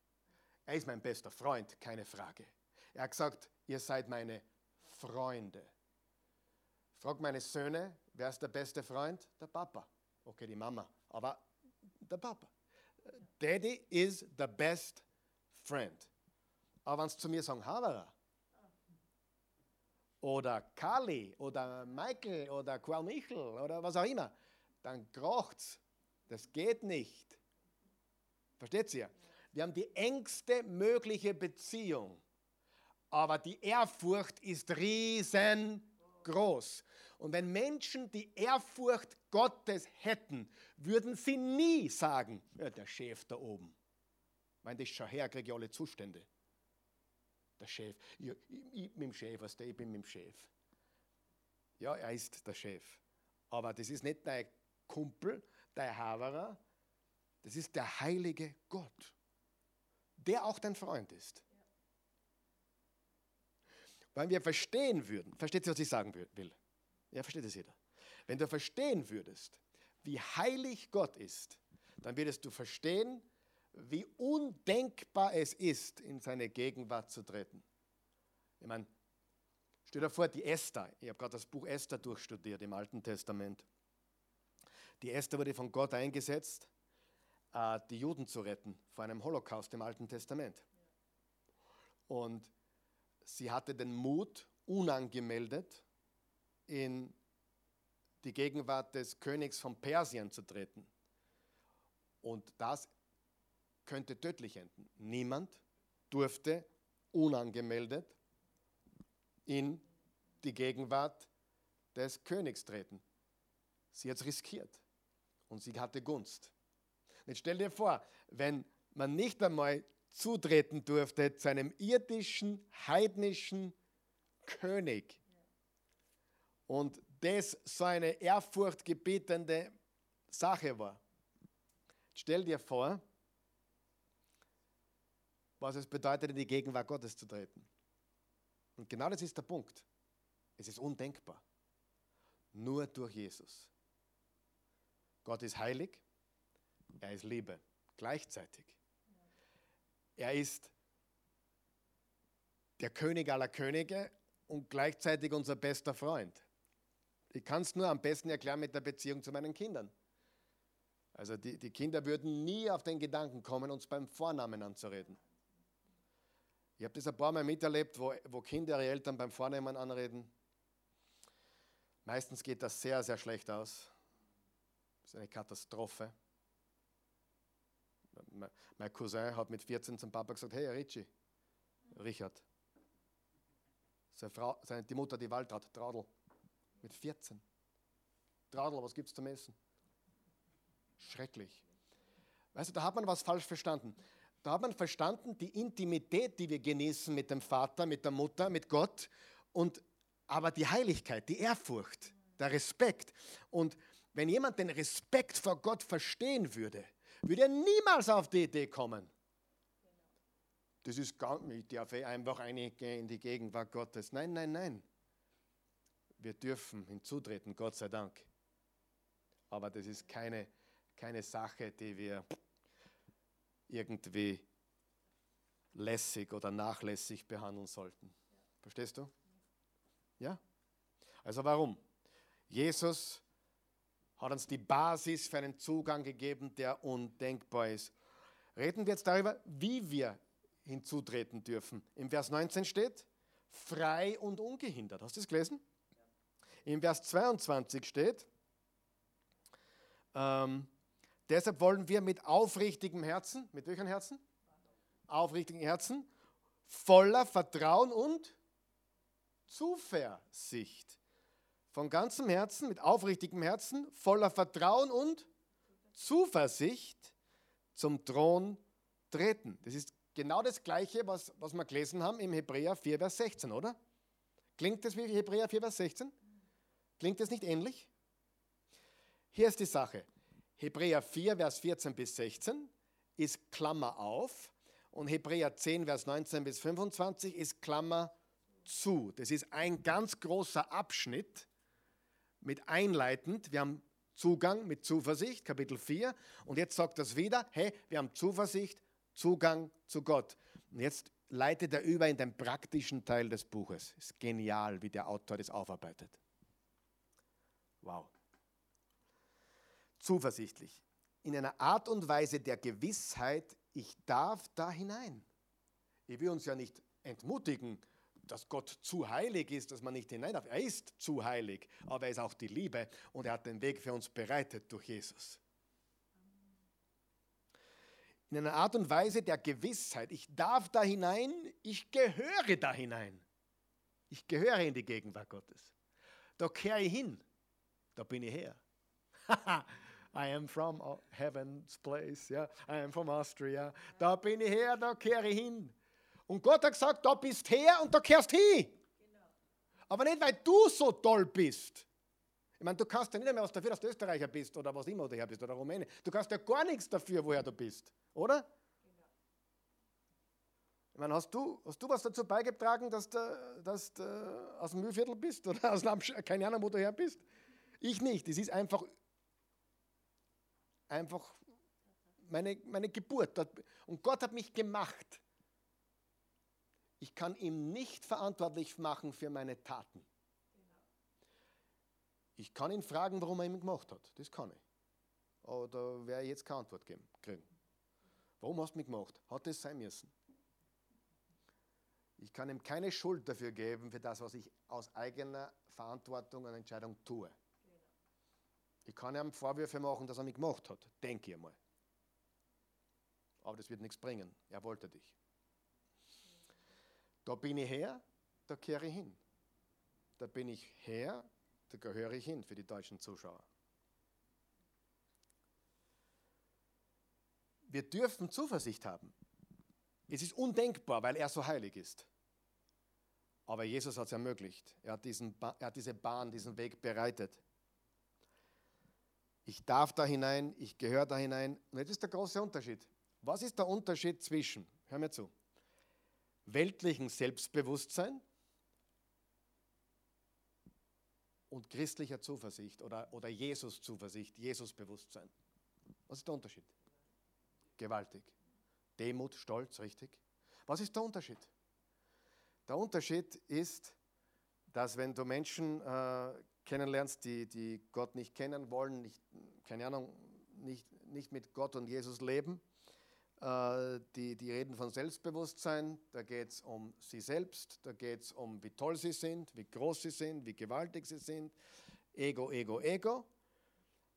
Er ist mein bester Freund, keine Frage. Er hat gesagt, ihr seid meine Freunde. Frag meine Söhne, wer ist der beste Freund? Der Papa. Okay, die Mama, aber der Papa. Daddy is the best friend. Aber wenn sie zu mir sagen, Havara, oder Kali, oder Michael, oder Karl Michel, oder was auch immer, dann krocht's. Das geht nicht. Versteht ihr? Wir haben die engste mögliche Beziehung. Aber die Ehrfurcht ist riesengroß. Und wenn Menschen die Ehrfurcht Gottes hätten, würden sie nie sagen, ja, der Chef da oben. Ich meine, das schon her, kriege ich alle Zustände. Der Chef. Ich, ich, ich mit dem Chef, was der, ich bin mit dem Chef. Ja, er ist der Chef. Aber das ist nicht dein Kumpel, dein Haverer. Das ist der heilige Gott, der auch dein Freund ist. Wenn wir verstehen würden, versteht ihr, was ich sagen will? Ja, versteht das jeder. Wenn du verstehen würdest, wie heilig Gott ist, dann würdest du verstehen, wie undenkbar es ist, in seine Gegenwart zu treten. Ich meine, stell dir vor, die Esther, ich habe gerade das Buch Esther durchstudiert im Alten Testament. Die Esther wurde von Gott eingesetzt, äh, die Juden zu retten vor einem Holocaust im Alten Testament. Und sie hatte den Mut, unangemeldet in die Gegenwart des Königs von Persien zu treten. Und das könnte tödlich enden. Niemand durfte unangemeldet in die Gegenwart des Königs treten. Sie hat es riskiert und sie hatte Gunst. Jetzt stell dir vor, wenn man nicht einmal zutreten durfte zu einem irdischen, heidnischen König und das so eine ehrfurchtgebietende Sache war. Stell dir vor, was es bedeutet, in die Gegenwart Gottes zu treten. Und genau das ist der Punkt. Es ist undenkbar. Nur durch Jesus. Gott ist heilig, er ist Liebe, gleichzeitig. Er ist der König aller Könige und gleichzeitig unser bester Freund. Ich kann es nur am besten erklären mit der Beziehung zu meinen Kindern. Also die, die Kinder würden nie auf den Gedanken kommen, uns beim Vornamen anzureden. Ich habe das ein paar Mal miterlebt, wo, wo Kinder ihre Eltern beim Vornamen anreden. Meistens geht das sehr, sehr schlecht aus. Das ist eine Katastrophe. Mein Cousin hat mit 14 zum Papa gesagt: Hey, Richie, Richard. Seine Frau, seine, die Mutter, die Waltraud, Traudel, mit 14. Traudel, was gibt es zum Essen? Schrecklich. Weißt du, da hat man was falsch verstanden. Da hat man verstanden, die Intimität, die wir genießen mit dem Vater, mit der Mutter, mit Gott, und aber die Heiligkeit, die Ehrfurcht, der Respekt. Und wenn jemand den Respekt vor Gott verstehen würde, würde er niemals auf die Idee kommen. Das ist gar nicht, ich darf einfach eingehen in die Gegenwart Gottes. Nein, nein, nein. Wir dürfen hinzutreten, Gott sei Dank. Aber das ist keine, keine Sache, die wir irgendwie lässig oder nachlässig behandeln sollten. Verstehst du? Ja? Also warum? Jesus hat uns die Basis für einen Zugang gegeben, der undenkbar ist. Reden wir jetzt darüber, wie wir hinzutreten dürfen. Im Vers 19 steht, frei und ungehindert. Hast du es gelesen? Im Vers 22 steht, ähm, Deshalb wollen wir mit aufrichtigem Herzen, mit welchem Herzen? Aufrichtigem Herzen, voller Vertrauen und Zuversicht. Von ganzem Herzen, mit aufrichtigem Herzen, voller Vertrauen und Zuversicht zum Thron treten. Das ist genau das Gleiche, was, was wir gelesen haben im Hebräer 4, Vers 16, oder? Klingt das wie Hebräer 4, Vers 16? Klingt das nicht ähnlich? Hier ist die Sache. Hebräer 4, Vers 14 bis 16 ist Klammer auf und Hebräer 10, Vers 19 bis 25 ist Klammer zu. Das ist ein ganz großer Abschnitt mit einleitend. Wir haben Zugang mit Zuversicht, Kapitel 4. Und jetzt sagt das wieder, hey, wir haben Zuversicht, Zugang zu Gott. Und jetzt leitet er über in den praktischen Teil des Buches. Ist genial, wie der Autor das aufarbeitet. Wow. Zuversichtlich. In einer Art und Weise der Gewissheit, ich darf da hinein. Ich will uns ja nicht entmutigen, dass Gott zu heilig ist, dass man nicht hinein darf. Er ist zu heilig, aber er ist auch die Liebe und er hat den Weg für uns bereitet durch Jesus. In einer Art und Weise der Gewissheit, ich darf da hinein, ich gehöre da hinein. Ich gehöre in die Gegenwart Gottes. Da kehre ich hin, da bin ich her. I am from heaven's place, yeah. I am from Austria. Da bin ich her, da kehre ich hin. Und Gott hat gesagt, da bist her und da kehrst hin. Aber nicht, weil du so toll bist. Ich meine, du kannst ja nicht mehr was dafür, dass du Österreicher bist oder was immer du her bist oder Rumäne. Du kannst ja gar nichts dafür, woher du bist, oder? Ich meine, hast du, hast du was dazu beigetragen, dass du, dass du aus dem Mühlviertel bist oder aus Lamsch keine Ahnung, wo du her bist? Ich nicht. Es ist einfach, einfach meine, meine Geburt. Und Gott hat mich gemacht. Ich kann ihm nicht verantwortlich machen für meine Taten. Ich kann ihn fragen, warum er ihn gemacht hat. Das kann ich. Aber da werde ich jetzt keine Antwort geben, kriegen. Warum hast du mich gemacht? Hat es sein müssen. Ich kann ihm keine Schuld dafür geben, für das, was ich aus eigener Verantwortung und Entscheidung tue. Ich kann ihm Vorwürfe machen, dass er mich gemacht hat. Denke ich mal. Aber das wird nichts bringen. Er wollte dich. Da bin ich her, da kehre ich hin. Da bin ich her, da gehöre ich hin für die deutschen Zuschauer. Wir dürfen Zuversicht haben. Es ist undenkbar, weil er so heilig ist. Aber Jesus hat es ermöglicht. Er hat, diesen er hat diese Bahn, diesen Weg bereitet. Ich darf da hinein, ich gehöre da hinein. Und jetzt ist der große Unterschied. Was ist der Unterschied zwischen, hör mir zu, weltlichen Selbstbewusstsein und christlicher Zuversicht oder, oder Jesus-Zuversicht, Jesus-Bewusstsein. Was ist der Unterschied? Gewaltig. Demut, Stolz, richtig. Was ist der Unterschied? Der Unterschied ist, dass wenn du Menschen äh, kennenlernst, die, die Gott nicht kennen wollen, nicht, keine Ahnung, nicht, nicht mit Gott und Jesus leben, äh, die, die reden von Selbstbewusstsein, da geht es um sie selbst, da geht es um, wie toll sie sind, wie groß sie sind, wie gewaltig sie sind. Ego, Ego, Ego.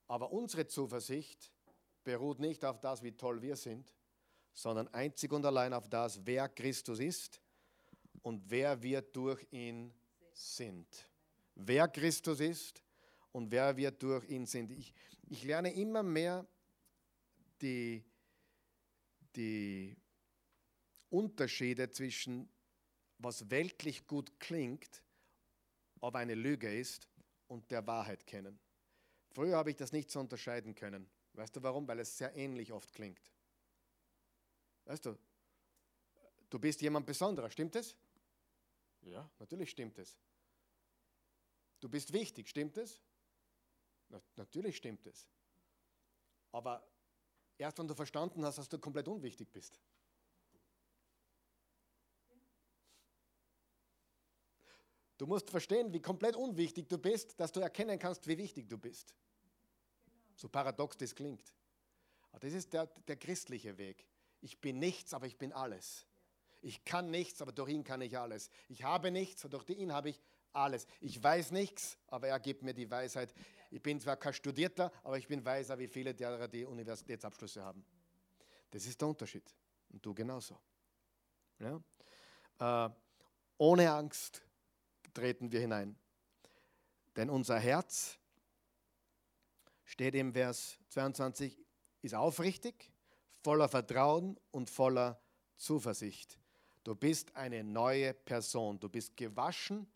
Aber unsere Zuversicht beruht nicht auf das, wie toll wir sind, sondern einzig und allein auf das, wer Christus ist und wer wir durch ihn sind. Wer Christus ist und wer wir durch ihn sind. Ich, ich lerne immer mehr die, die Unterschiede zwischen was weltlich gut klingt, aber eine Lüge ist, und der Wahrheit kennen. Früher habe ich das nicht so unterscheiden können. Weißt du warum? Weil es sehr ähnlich oft klingt. Weißt du, du bist jemand Besonderer, stimmt es? Ja, natürlich stimmt es. Du bist wichtig, stimmt es? Na, natürlich stimmt es. Aber Erst wenn du verstanden hast, dass du komplett unwichtig bist. Du musst verstehen, wie komplett unwichtig du bist, dass du erkennen kannst, wie wichtig du bist. So paradox das klingt. Aber das ist der, der christliche Weg. Ich bin nichts, aber ich bin alles. Ich kann nichts, aber durch ihn kann ich alles. Ich habe nichts, aber durch ihn habe ich alles. Ich weiß nichts, aber er gibt mir die Weisheit. Ich bin zwar kein Studierter, aber ich bin weiser wie viele derer, die Universitätsabschlüsse haben. Das ist der Unterschied. Und du genauso. Ja? Äh, ohne Angst treten wir hinein. Denn unser Herz, steht im Vers 22, ist aufrichtig, voller Vertrauen und voller Zuversicht. Du bist eine neue Person. Du bist gewaschen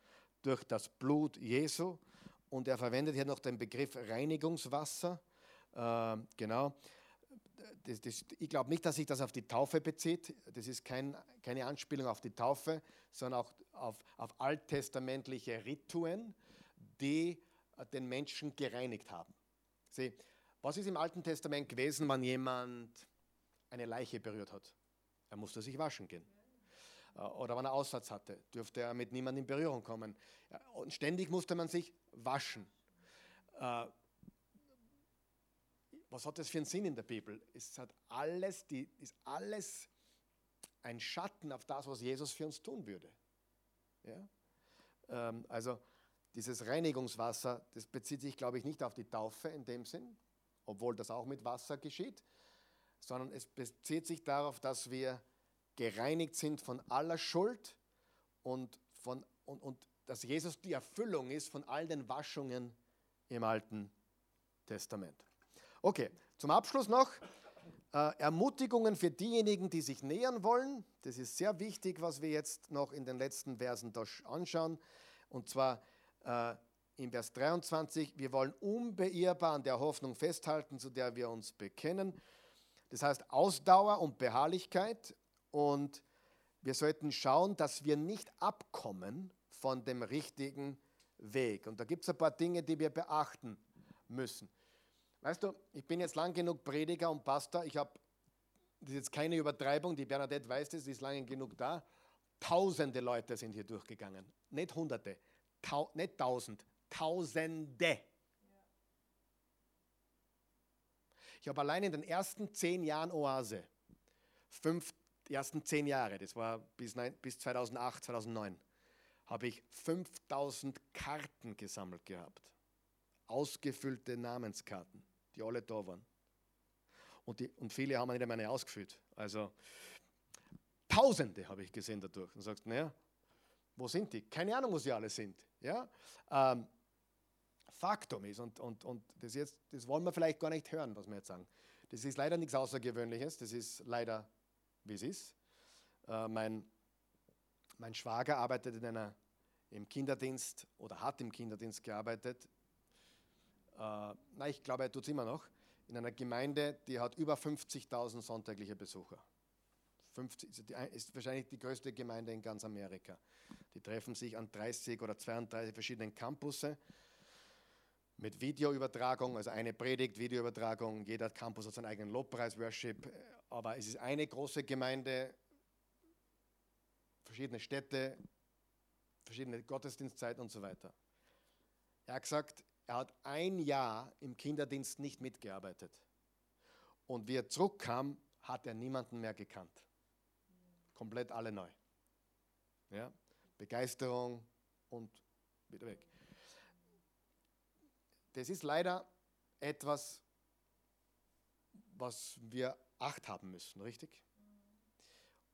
durch das Blut Jesu. Und er verwendet hier noch den Begriff Reinigungswasser. Äh, genau. Das, das, ich glaube nicht, dass sich das auf die Taufe bezieht. Das ist kein, keine Anspielung auf die Taufe, sondern auch auf, auf alttestamentliche Rituen, die den Menschen gereinigt haben. Sieh, was ist im Alten Testament gewesen, wenn jemand eine Leiche berührt hat? Er musste sich waschen gehen. Äh, oder wenn er Aussatz hatte, dürfte er mit niemandem in Berührung kommen. Und ständig musste man sich waschen. Äh, was hat das für einen Sinn in der Bibel? Es hat alles, die, ist alles ein Schatten auf das, was Jesus für uns tun würde. Ja? Ähm, also dieses Reinigungswasser, das bezieht sich, glaube ich, nicht auf die Taufe in dem Sinn, obwohl das auch mit Wasser geschieht, sondern es bezieht sich darauf, dass wir gereinigt sind von aller Schuld und, von, und, und dass Jesus die Erfüllung ist von all den Waschungen im Alten Testament. Okay, zum Abschluss noch äh, Ermutigungen für diejenigen, die sich nähern wollen. Das ist sehr wichtig, was wir jetzt noch in den letzten Versen anschauen. Und zwar äh, im Vers 23, wir wollen unbeirrbar an der Hoffnung festhalten, zu der wir uns bekennen. Das heißt Ausdauer und Beharrlichkeit und wir sollten schauen, dass wir nicht abkommen von dem richtigen Weg. Und da gibt es ein paar Dinge, die wir beachten müssen. Weißt du, ich bin jetzt lang genug Prediger und Pastor. Ich habe, das ist jetzt keine Übertreibung, die Bernadette weiß das, die ist lange genug da. Tausende Leute sind hier durchgegangen. Nicht Hunderte, Tau, nicht tausend, Tausende. Ich habe allein in den ersten zehn Jahren Oase, fünf, die ersten zehn Jahre, das war bis, bis 2008, 2009, habe ich 5000 Karten gesammelt gehabt. Ausgefüllte Namenskarten, die alle da waren. Und, die, und viele haben nicht einmal ausgefüllt. Also Tausende habe ich gesehen dadurch. Und sagst, naja, wo sind die? Keine Ahnung, wo sie alle sind. Ja? Ähm, Faktum ist, und, und, und das, jetzt, das wollen wir vielleicht gar nicht hören, was wir jetzt sagen. Das ist leider nichts Außergewöhnliches, das ist leider, wie es ist. Äh, mein, mein Schwager arbeitet in einer, im Kinderdienst oder hat im Kinderdienst gearbeitet. Äh, na, ich glaube, er tut es immer noch. In einer Gemeinde, die hat über 50.000 sonntägliche Besucher. 50, ist wahrscheinlich die größte Gemeinde in ganz Amerika. Die treffen sich an 30 oder 32 verschiedenen Campusse mit Videoübertragung, also eine Predigt, Videoübertragung. Jeder Campus hat seinen eigenen Lobpreis, Worship. Aber es ist eine große Gemeinde, verschiedene Städte, verschiedene Gottesdienstzeiten und so weiter. Er hat gesagt, er hat ein Jahr im Kinderdienst nicht mitgearbeitet. Und wie er zurückkam, hat er niemanden mehr gekannt. Komplett alle neu. Ja? Begeisterung und wieder weg. Das ist leider etwas, was wir Acht haben müssen, richtig?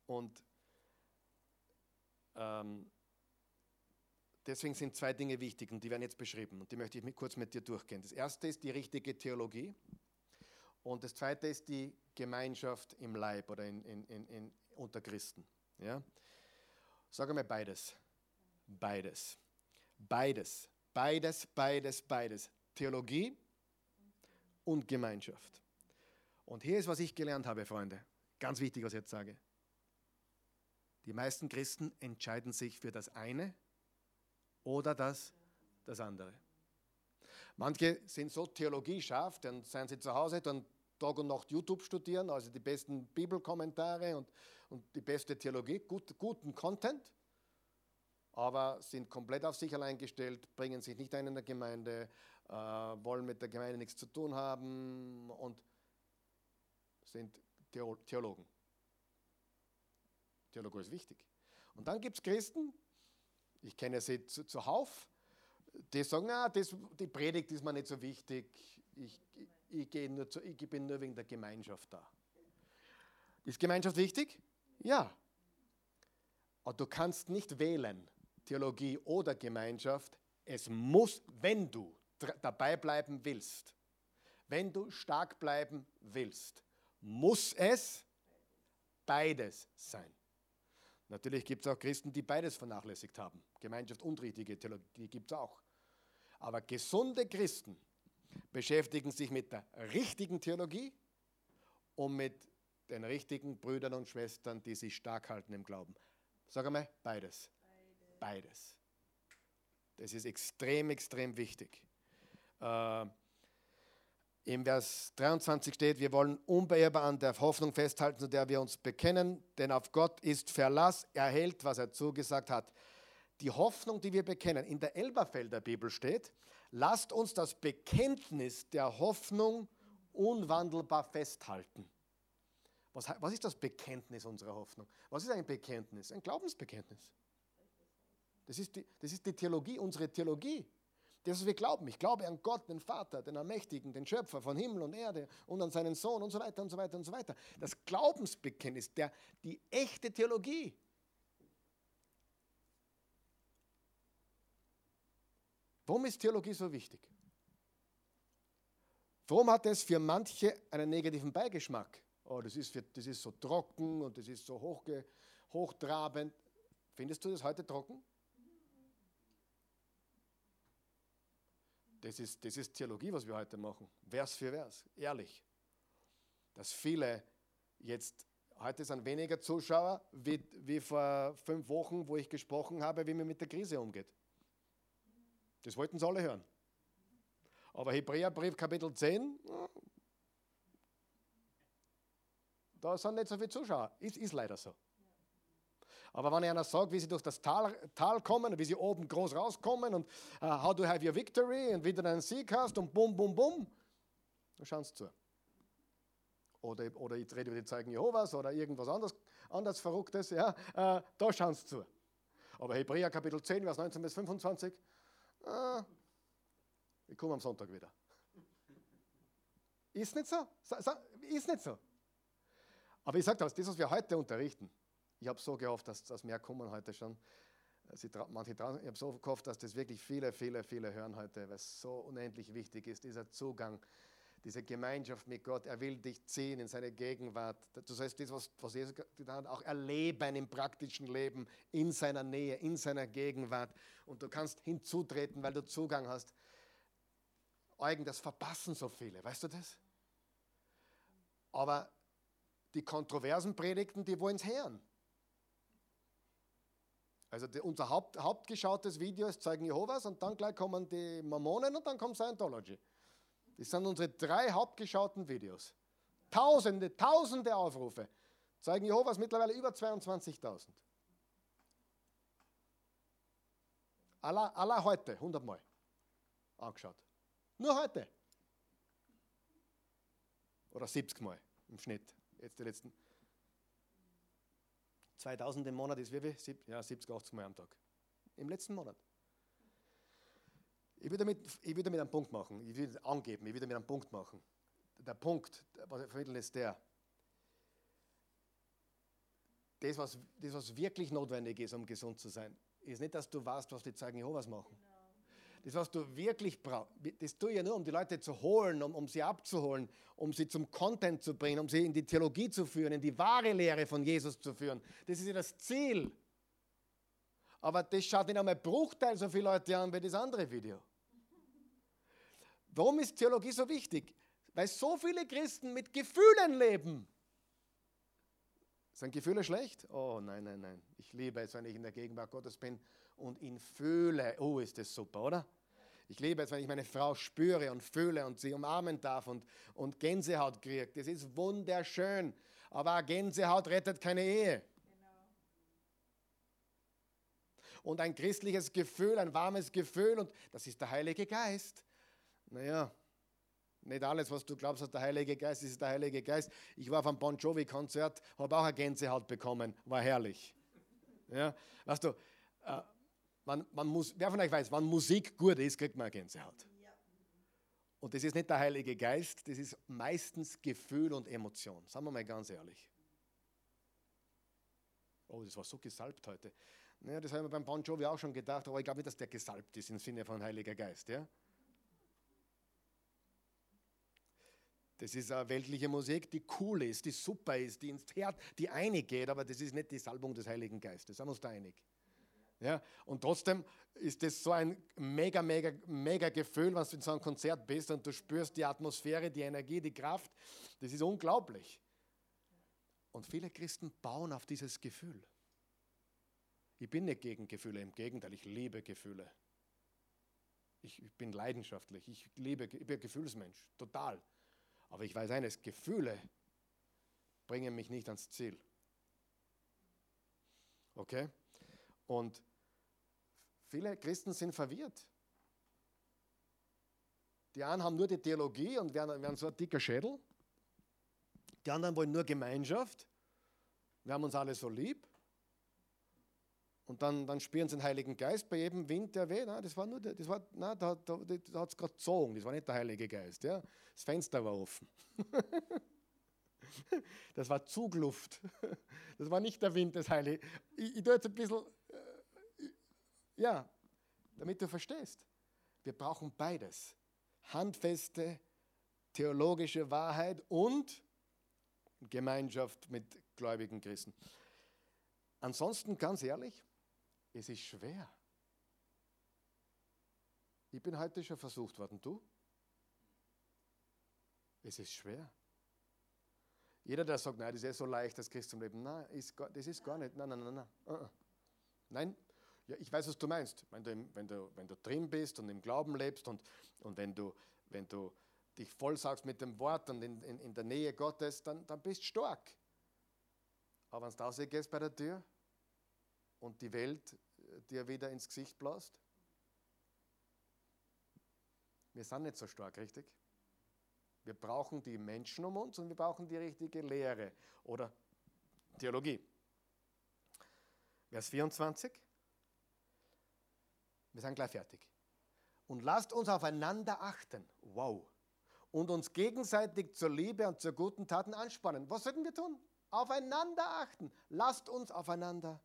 Und ähm, deswegen sind zwei Dinge wichtig und die werden jetzt beschrieben und die möchte ich mit, kurz mit dir durchgehen. Das erste ist die richtige Theologie und das zweite ist die Gemeinschaft im Leib oder in, in, in, unter Christen. Ja? Sag mal beides. Beides. Beides. Beides, beides, beides. Theologie und Gemeinschaft. Und hier ist, was ich gelernt habe, Freunde. Ganz wichtig, was ich jetzt sage. Die meisten Christen entscheiden sich für das eine oder das, das andere. Manche sind so Theologie scharf, dann sind sie zu Hause, dann Tag und Nacht YouTube studieren, also die besten Bibelkommentare und, und die beste Theologie, gut, guten Content, aber sind komplett auf sich allein gestellt, bringen sich nicht ein in der Gemeinde, äh, wollen mit der Gemeinde nichts zu tun haben und sind Theologen. Theologie ist wichtig. Und dann gibt es Christen, ich kenne sie zuhauf, die sagen, na, das, die Predigt ist mir nicht so wichtig, ich, ich, gehe nur zu, ich bin nur wegen der Gemeinschaft da. Ist Gemeinschaft wichtig? Ja. Aber du kannst nicht wählen, Theologie oder Gemeinschaft. Es muss, wenn du dabei bleiben willst, wenn du stark bleiben willst, muss es beides sein. Natürlich gibt es auch Christen, die beides vernachlässigt haben. Gemeinschaft und richtige Theologie gibt es auch. Aber gesunde Christen beschäftigen sich mit der richtigen Theologie und mit den richtigen Brüdern und Schwestern, die sich stark halten im Glauben. Sag einmal, beides. Beides. beides. Das ist extrem, extrem wichtig. Äh, Im Vers 23 steht, wir wollen unbeirrbar an der Hoffnung festhalten, zu der wir uns bekennen, denn auf Gott ist Verlass, er hält, was er zugesagt hat. Die Hoffnung, die wir bekennen, in der Elberfelder Bibel steht, lasst uns das Bekenntnis der Hoffnung unwandelbar festhalten. Was, was ist das Bekenntnis unserer Hoffnung? Was ist ein Bekenntnis? Ein Glaubensbekenntnis. Das ist die, das ist die Theologie, unsere Theologie. Das, was wir glauben. Ich glaube an Gott, den Vater, den Allmächtigen, den Schöpfer von Himmel und Erde und an seinen Sohn und so weiter und so weiter und so weiter. Das Glaubensbekenntnis, der, die echte Theologie. Warum ist Theologie so wichtig? Warum hat es für manche einen negativen Beigeschmack? Oh, das ist, für, das ist so trocken und das ist so hochge, hochtrabend. Findest du das heute trocken? Das ist, das ist Theologie, was wir heute machen. Vers für Vers, ehrlich. Dass viele jetzt, heute sind weniger Zuschauer wie, wie vor fünf Wochen, wo ich gesprochen habe, wie man mit der Krise umgeht. Das wollten sie alle hören. Aber Hebräerbrief Kapitel 10, da sind nicht so viele Zuschauer. Ist, ist leider so. Aber wenn einer sagt, wie sie durch das Tal, Tal kommen, wie sie oben groß rauskommen und uh, how do you have your victory und wie du einen Sieg hast und bum, bum, bum, dann schauen sie zu. Oder, oder ich rede über die Zeugen Jehovas oder irgendwas anderes, anderes Verrücktes, ja, uh, da schauen sie zu. Aber Hebräer Kapitel 10, Vers 19 bis 25, uh, ich komme am Sonntag wieder. Ist nicht so? Ist nicht so. Aber ich sage das, das, was wir heute unterrichten, ich habe so gehofft, dass, dass mehr kommen heute schon. Sie, manche, ich habe so gehofft, dass das wirklich viele, viele, viele hören heute, weil es so unendlich wichtig ist, dieser Zugang, diese Gemeinschaft mit Gott. Er will dich ziehen in seine Gegenwart. Das heißt, das, was, was Jesus getan hat, auch erleben im praktischen Leben, in seiner Nähe, in seiner Gegenwart. Und du kannst hinzutreten, weil du Zugang hast. Eugen, das verpassen so viele, weißt du das? Aber die kontroversen Predigten, die wollen es hören. Also die, unser Haupt, hauptgeschautes Video ist Zeugen Jehovas und dann gleich kommen die Mormonen und dann kommt Scientology. Das sind unsere drei hauptgeschauten Videos. Tausende, tausende Aufrufe. Zeugen Jehovas mittlerweile über 22.000. Aller, aller heute, 100 Mal angeschaut. Nur heute. Oder 70 Mal im Schnitt. Jetzt die letzten 2000 im Monat ist wie viel? Ja, 70, 80 Mal am Tag. Im letzten Monat. Ich will damit, ich will damit einen Punkt machen. Ich will angeben, ich will damit einen Punkt machen. Der Punkt, was ich vermitteln, ist der. Das was, das, was wirklich notwendig ist, um gesund zu sein, ist nicht, dass du weißt, was die Zeugen Jehovas machen. Genau. Das, was du wirklich brauchst, das tue ich ja nur, um die Leute zu holen, um, um sie abzuholen, um sie zum Content zu bringen, um sie in die Theologie zu führen, in die wahre Lehre von Jesus zu führen. Das ist ja das Ziel. Aber das schaut nicht einmal Bruchteil so viele Leute an wie das andere Video. Warum ist Theologie so wichtig? Weil so viele Christen mit Gefühlen leben. Sind Gefühle schlecht? Oh nein, nein, nein. Ich liebe es, wenn ich in der Gegenwart Gottes bin und ihn fühle. Oh, ist das super, oder? Ich liebe es, wenn ich meine Frau spüre und fühle und sie umarmen darf und, und Gänsehaut kriegt. Das ist wunderschön. Aber Gänsehaut rettet keine Ehe. Genau. Und ein christliches Gefühl, ein warmes Gefühl, und das ist der Heilige Geist. Naja, nicht alles, was du glaubst, dass der Heilige Geist ist, ist der Heilige Geist. Ich war auf einem Bon Jovi-Konzert, habe auch eine Gänsehaut bekommen, war herrlich. Ja, weißt du, äh, man muss, wer von euch weiß, wenn Musik gut ist, kriegt man eine Gänsehaut. Und das ist nicht der Heilige Geist, das ist meistens Gefühl und Emotion. Sagen wir mal ganz ehrlich. Oh, das war so gesalbt heute. Naja, das haben wir beim Bon Jovi auch schon gedacht, aber ich glaube nicht, dass der gesalbt ist im Sinne von Heiliger Geist. Ja? Das ist eine weltliche Musik, die cool ist, die super ist, die ins Herz, die einig geht, aber das ist nicht die Salbung des Heiligen Geistes. Da muss da einig. Ja, und trotzdem ist das so ein mega, mega, mega Gefühl, wenn du in so einem Konzert bist und du spürst die Atmosphäre, die Energie, die Kraft. Das ist unglaublich. Und viele Christen bauen auf dieses Gefühl. Ich bin nicht gegen Gefühle, im Gegenteil, ich liebe Gefühle. Ich, bin leidenschaftlich, ich liebe, ich bin Gefühlsmensch, total. Aber ich weiß eines, Gefühle bringen mich nicht ans Ziel. Okay? Und viele Christen sind verwirrt. Die einen haben nur die Theologie und werden, werden so ein dicker Schädel. Die anderen wollen nur Gemeinschaft. Wir haben uns alle so lieb. Und dann, dann spüren sie den Heiligen Geist bei jedem Wind, der weht. das war nur, das war, na, da, da, da hat es gerade gezogen, das war nicht der Heilige Geist. Ja. Das Fenster war offen. das war Zugluft. Das war nicht der Wind des Heiligen. Ich, ich tue jetzt ein bisschen, ja, damit du verstehst. Wir brauchen beides. Handfeste theologische Wahrheit und Gemeinschaft mit gläubigen Christen. Ansonsten, ganz ehrlich, es ist schwer. Ich bin heute schon versucht worden. Du? Es ist schwer. Jeder, der sagt, nein, das ist so leicht, das Christenleben, nein, ist, das ist gar nicht. Nein, nein, nein, nein. Uh-uh. Nein, ja, ich weiß, was du meinst. Wenn du, wenn du, wenn du drin bist und im Glauben lebst und, und wenn, du, wenn du dich vollsagst mit dem Wort und in, in, in der Nähe Gottes, dann, dann bist du stark. Aber wenn du rausgehst bei der Tür, und die Welt äh, dir wieder ins Gesicht bläst? Wir sind nicht so stark, richtig? Wir brauchen die Menschen um uns und wir brauchen die richtige Lehre oder Theologie. Vers 24. Wir sind gleich fertig. Und lasst uns aufeinander achten. Wow. Und uns gegenseitig zur Liebe und zur guten Taten anspannen. Was sollten wir tun? Aufeinander achten. Lasst uns aufeinander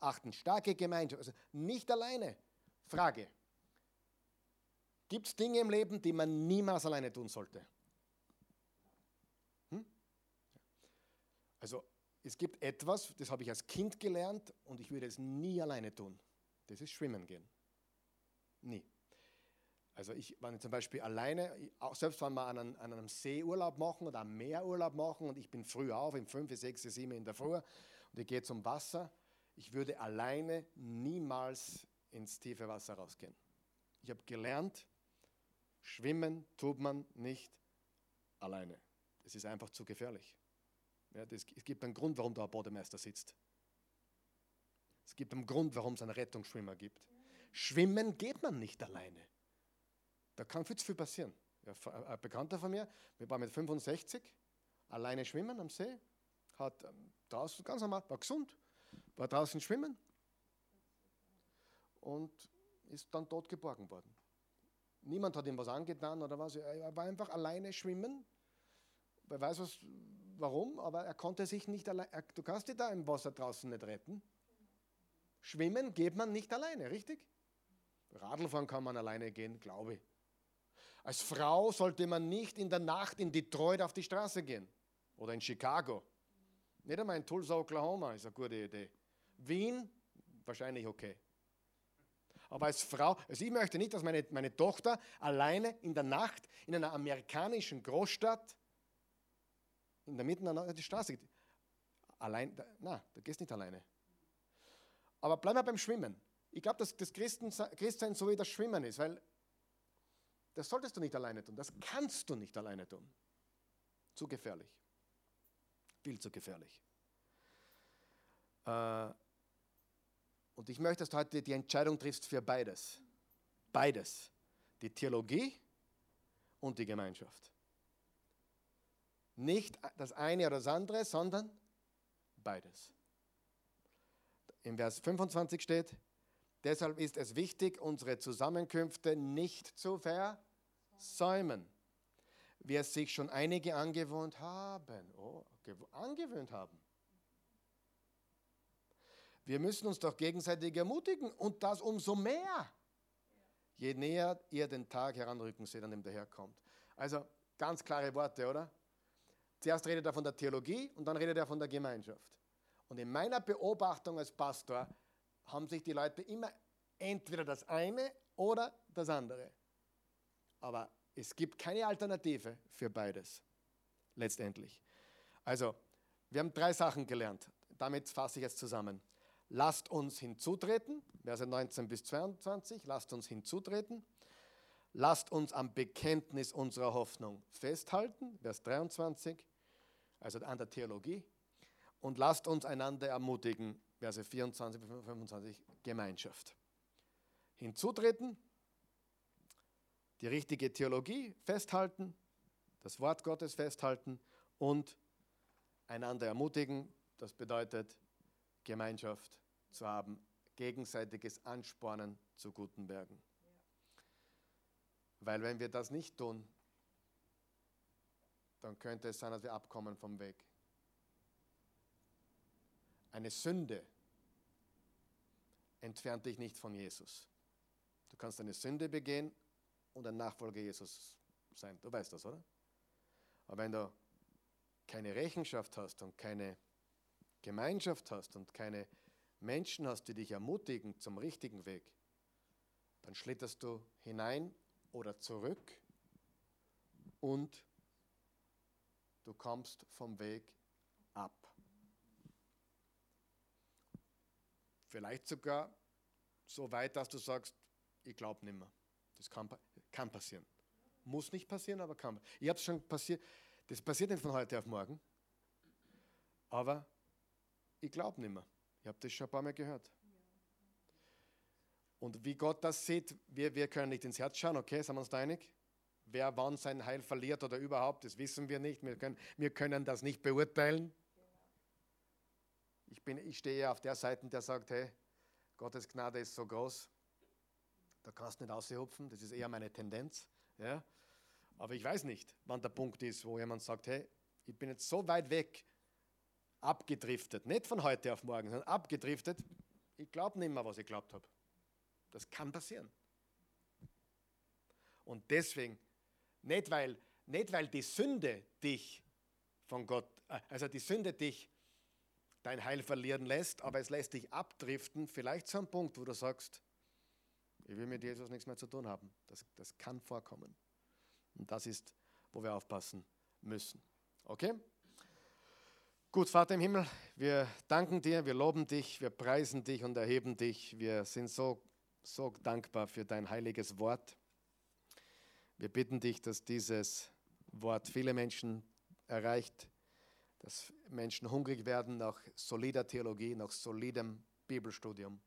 achten. Starke Gemeinschaft, also nicht alleine. Frage. Gibt es Dinge im Leben, die man niemals alleine tun sollte? Hm? Also es gibt etwas, das habe ich als Kind gelernt und ich würde es nie alleine tun. Das ist Schwimmen gehen. Nie. Also ich, wenn ich zum Beispiel alleine, selbst wenn wir an einem, an einem Seeurlaub machen oder einen Meerurlaub machen und ich bin früh auf, um 5, 6, 7 in der Früh und ich gehe zum Wasser, ich würde alleine niemals ins tiefe Wasser rausgehen. Ich habe gelernt, schwimmen tut man nicht alleine. Das ist einfach zu gefährlich. Ja, das, es gibt einen Grund, warum da ein Bodemeister sitzt. Es gibt einen Grund, warum es einen Rettungsschwimmer gibt. Schwimmen geht man nicht alleine. Da kann viel zu viel passieren. Ein Bekannter von mir, wir waren mit 65, alleine schwimmen am See, hat ähm, draußen ganz normal, war gesund, war draußen schwimmen und ist dann dort geborgen worden. Niemand hat ihm was angetan oder was. Er war einfach alleine schwimmen. Wer weiß was, warum, aber er konnte sich nicht allein. Du kannst dich da im Wasser draußen nicht retten. Schwimmen geht man nicht alleine, richtig? Radlfahren kann man alleine gehen, glaube ich. Als Frau sollte man nicht in der Nacht in Detroit auf die Straße gehen oder in Chicago. Nicht einmal in Tulsa, Oklahoma ist eine gute Idee. Wien, wahrscheinlich okay. Aber als Frau, also ich möchte nicht, dass meine, meine Tochter alleine in der Nacht in einer amerikanischen Großstadt in der Mitte der Straße geht. Allein, na, da gehst nicht alleine. Aber bleib mal beim Schwimmen. Ich glaube, dass das Christsein so wie das Schwimmen ist, weil das solltest du nicht alleine tun. Das kannst du nicht alleine tun. Zu gefährlich. Viel zu gefährlich. Äh, und ich möchte, dass du heute die Entscheidung triffst für beides. Beides. Die Theologie und die Gemeinschaft. Nicht das eine oder das andere, sondern beides. Im Vers 25 steht, deshalb ist es wichtig, unsere Zusammenkünfte nicht zu versäumen, wie es sich schon einige angewohnt haben. Oh, angewöhnt haben. Wir müssen uns doch gegenseitig ermutigen und das umso mehr, je näher ihr den Tag heranrücken seht, an dem der Herr kommt. Also ganz klare Worte, oder? zuerst redet er von der Theologie und dann redet er von der Gemeinschaft. Und in meiner Beobachtung als Pastor haben sich die Leute immer entweder das eine oder das andere. Aber es gibt keine Alternative für beides, letztendlich. Also, wir haben drei Sachen gelernt. Damit fasse ich jetzt zusammen. Lasst uns hinzutreten, Verse 19 bis 22, lasst uns hinzutreten. Lasst uns am Bekenntnis unserer Hoffnung festhalten, Vers 23, also an der Theologie. Und lasst uns einander ermutigen, Verse 24 bis 25, Gemeinschaft. Hinzutreten, die richtige Theologie festhalten, das Wort Gottes festhalten und einander ermutigen. Das bedeutet, Gemeinschaft zu haben, gegenseitiges Anspornen zu guten Werken. Weil wenn wir das nicht tun, dann könnte es sein, dass wir abkommen vom Weg. Eine Sünde entfernt dich nicht von Jesus. Du kannst eine Sünde begehen und ein Nachfolger Jesus sein. Du weißt das, oder? Aber wenn du keine Rechenschaft hast und keine Gemeinschaft hast und keine Menschen hast, die dich ermutigen zum richtigen Weg, dann schlitterst du hinein oder zurück und du kommst vom Weg ab. Vielleicht sogar so weit, dass du sagst, ich glaube nicht mehr. Das kann, kann passieren. Muss nicht passieren, aber kann. Ich habe es schon passiert. Das passiert nicht von heute auf morgen. Aber ich glaube nicht mehr. Ich habe das schon ein paar Mal gehört. Und wie Gott das sieht, wir, wir können nicht ins Herz schauen, okay, sind wir uns da einig? Wer wann sein Heil verliert oder überhaupt, das wissen wir nicht. Wir können, wir können das nicht beurteilen. Ich, bin, ich stehe auf der Seite, der sagt, hey, Gottes Gnade ist so groß, da kannst du nicht aushupfen, das ist eher meine Tendenz. Ja? Aber ich weiß nicht, wann der Punkt ist, wo jemand sagt, hey, ich bin jetzt so weit weg, abgedriftet, nicht von heute auf morgen, sondern abgedriftet, ich glaube nicht mehr, was ich glaubt habe. Das kann passieren. Und deswegen, nicht weil, nicht weil die Sünde dich von Gott, äh, also die Sünde dich dein Heil verlieren lässt, aber es lässt dich abdriften, vielleicht zu einem Punkt, wo du sagst, ich will mit Jesus nichts mehr zu tun haben. Das, das kann vorkommen. Und das ist, wo wir aufpassen müssen. Okay? Gut, Vater im Himmel, wir danken dir, wir loben dich, wir preisen dich und erheben dich. Wir sind so, so dankbar für dein heiliges Wort. Wir bitten dich, dass dieses Wort viele Menschen erreicht, dass Menschen hungrig werden nach solider Theologie, nach solidem Bibelstudium.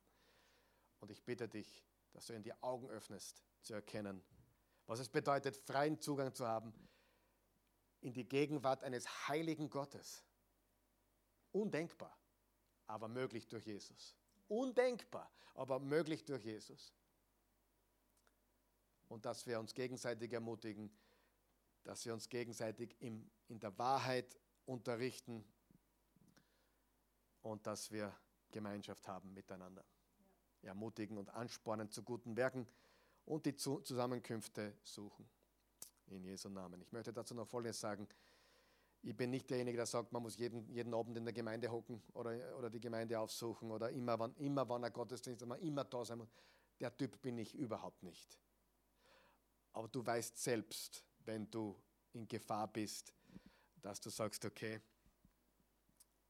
Und ich bitte dich, dass du ihnen die Augen öffnest, zu erkennen, was es bedeutet, freien Zugang zu haben in die Gegenwart eines heiligen Gottes Undenkbar, aber möglich durch Jesus. Undenkbar, aber möglich durch Jesus. Und dass wir uns gegenseitig ermutigen, dass wir uns gegenseitig im, in der Wahrheit unterrichten und dass wir Gemeinschaft haben miteinander. Ermutigen und anspornen zu guten Werken und die Zusammenkünfte suchen. In Jesu Namen. Ich möchte dazu noch Folgendes sagen. Ich bin nicht derjenige, der sagt, man muss jeden, jeden Abend in der Gemeinde hocken oder, oder die Gemeinde aufsuchen oder immer, wann, immer, wann ein Gottesdienst ist, man immer da sein muss. Der Typ bin ich überhaupt nicht. Aber du weißt selbst, wenn du in Gefahr bist, dass du sagst, okay,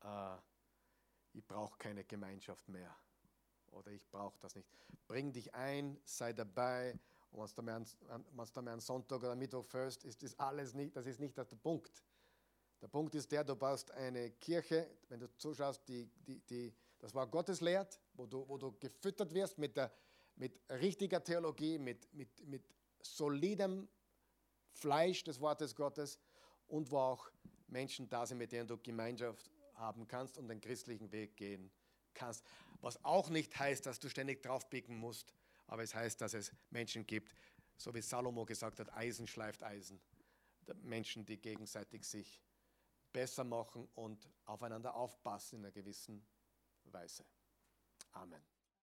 äh, ich brauche keine Gemeinschaft mehr oder ich brauche das nicht. Bring dich ein, sei dabei. Und wenn du mal einen Sonntag oder Mittwoch fährst, ist das alles nicht, das ist nicht der Punkt. Der Punkt ist der, du baust eine Kirche, wenn du zuschaust, die, die, die das Wort Gottes lehrt, wo du, wo du gefüttert wirst mit, der, mit richtiger Theologie, mit, mit, mit solidem Fleisch des Wortes Gottes und wo auch Menschen da sind, mit denen du Gemeinschaft haben kannst und den christlichen Weg gehen kannst. Was auch nicht heißt, dass du ständig draufpicken musst, aber es heißt, dass es Menschen gibt, so wie Salomo gesagt hat, Eisen schleift Eisen. Menschen, die gegenseitig sich besser machen und aufeinander aufpassen in einer gewissen Weise. Amen.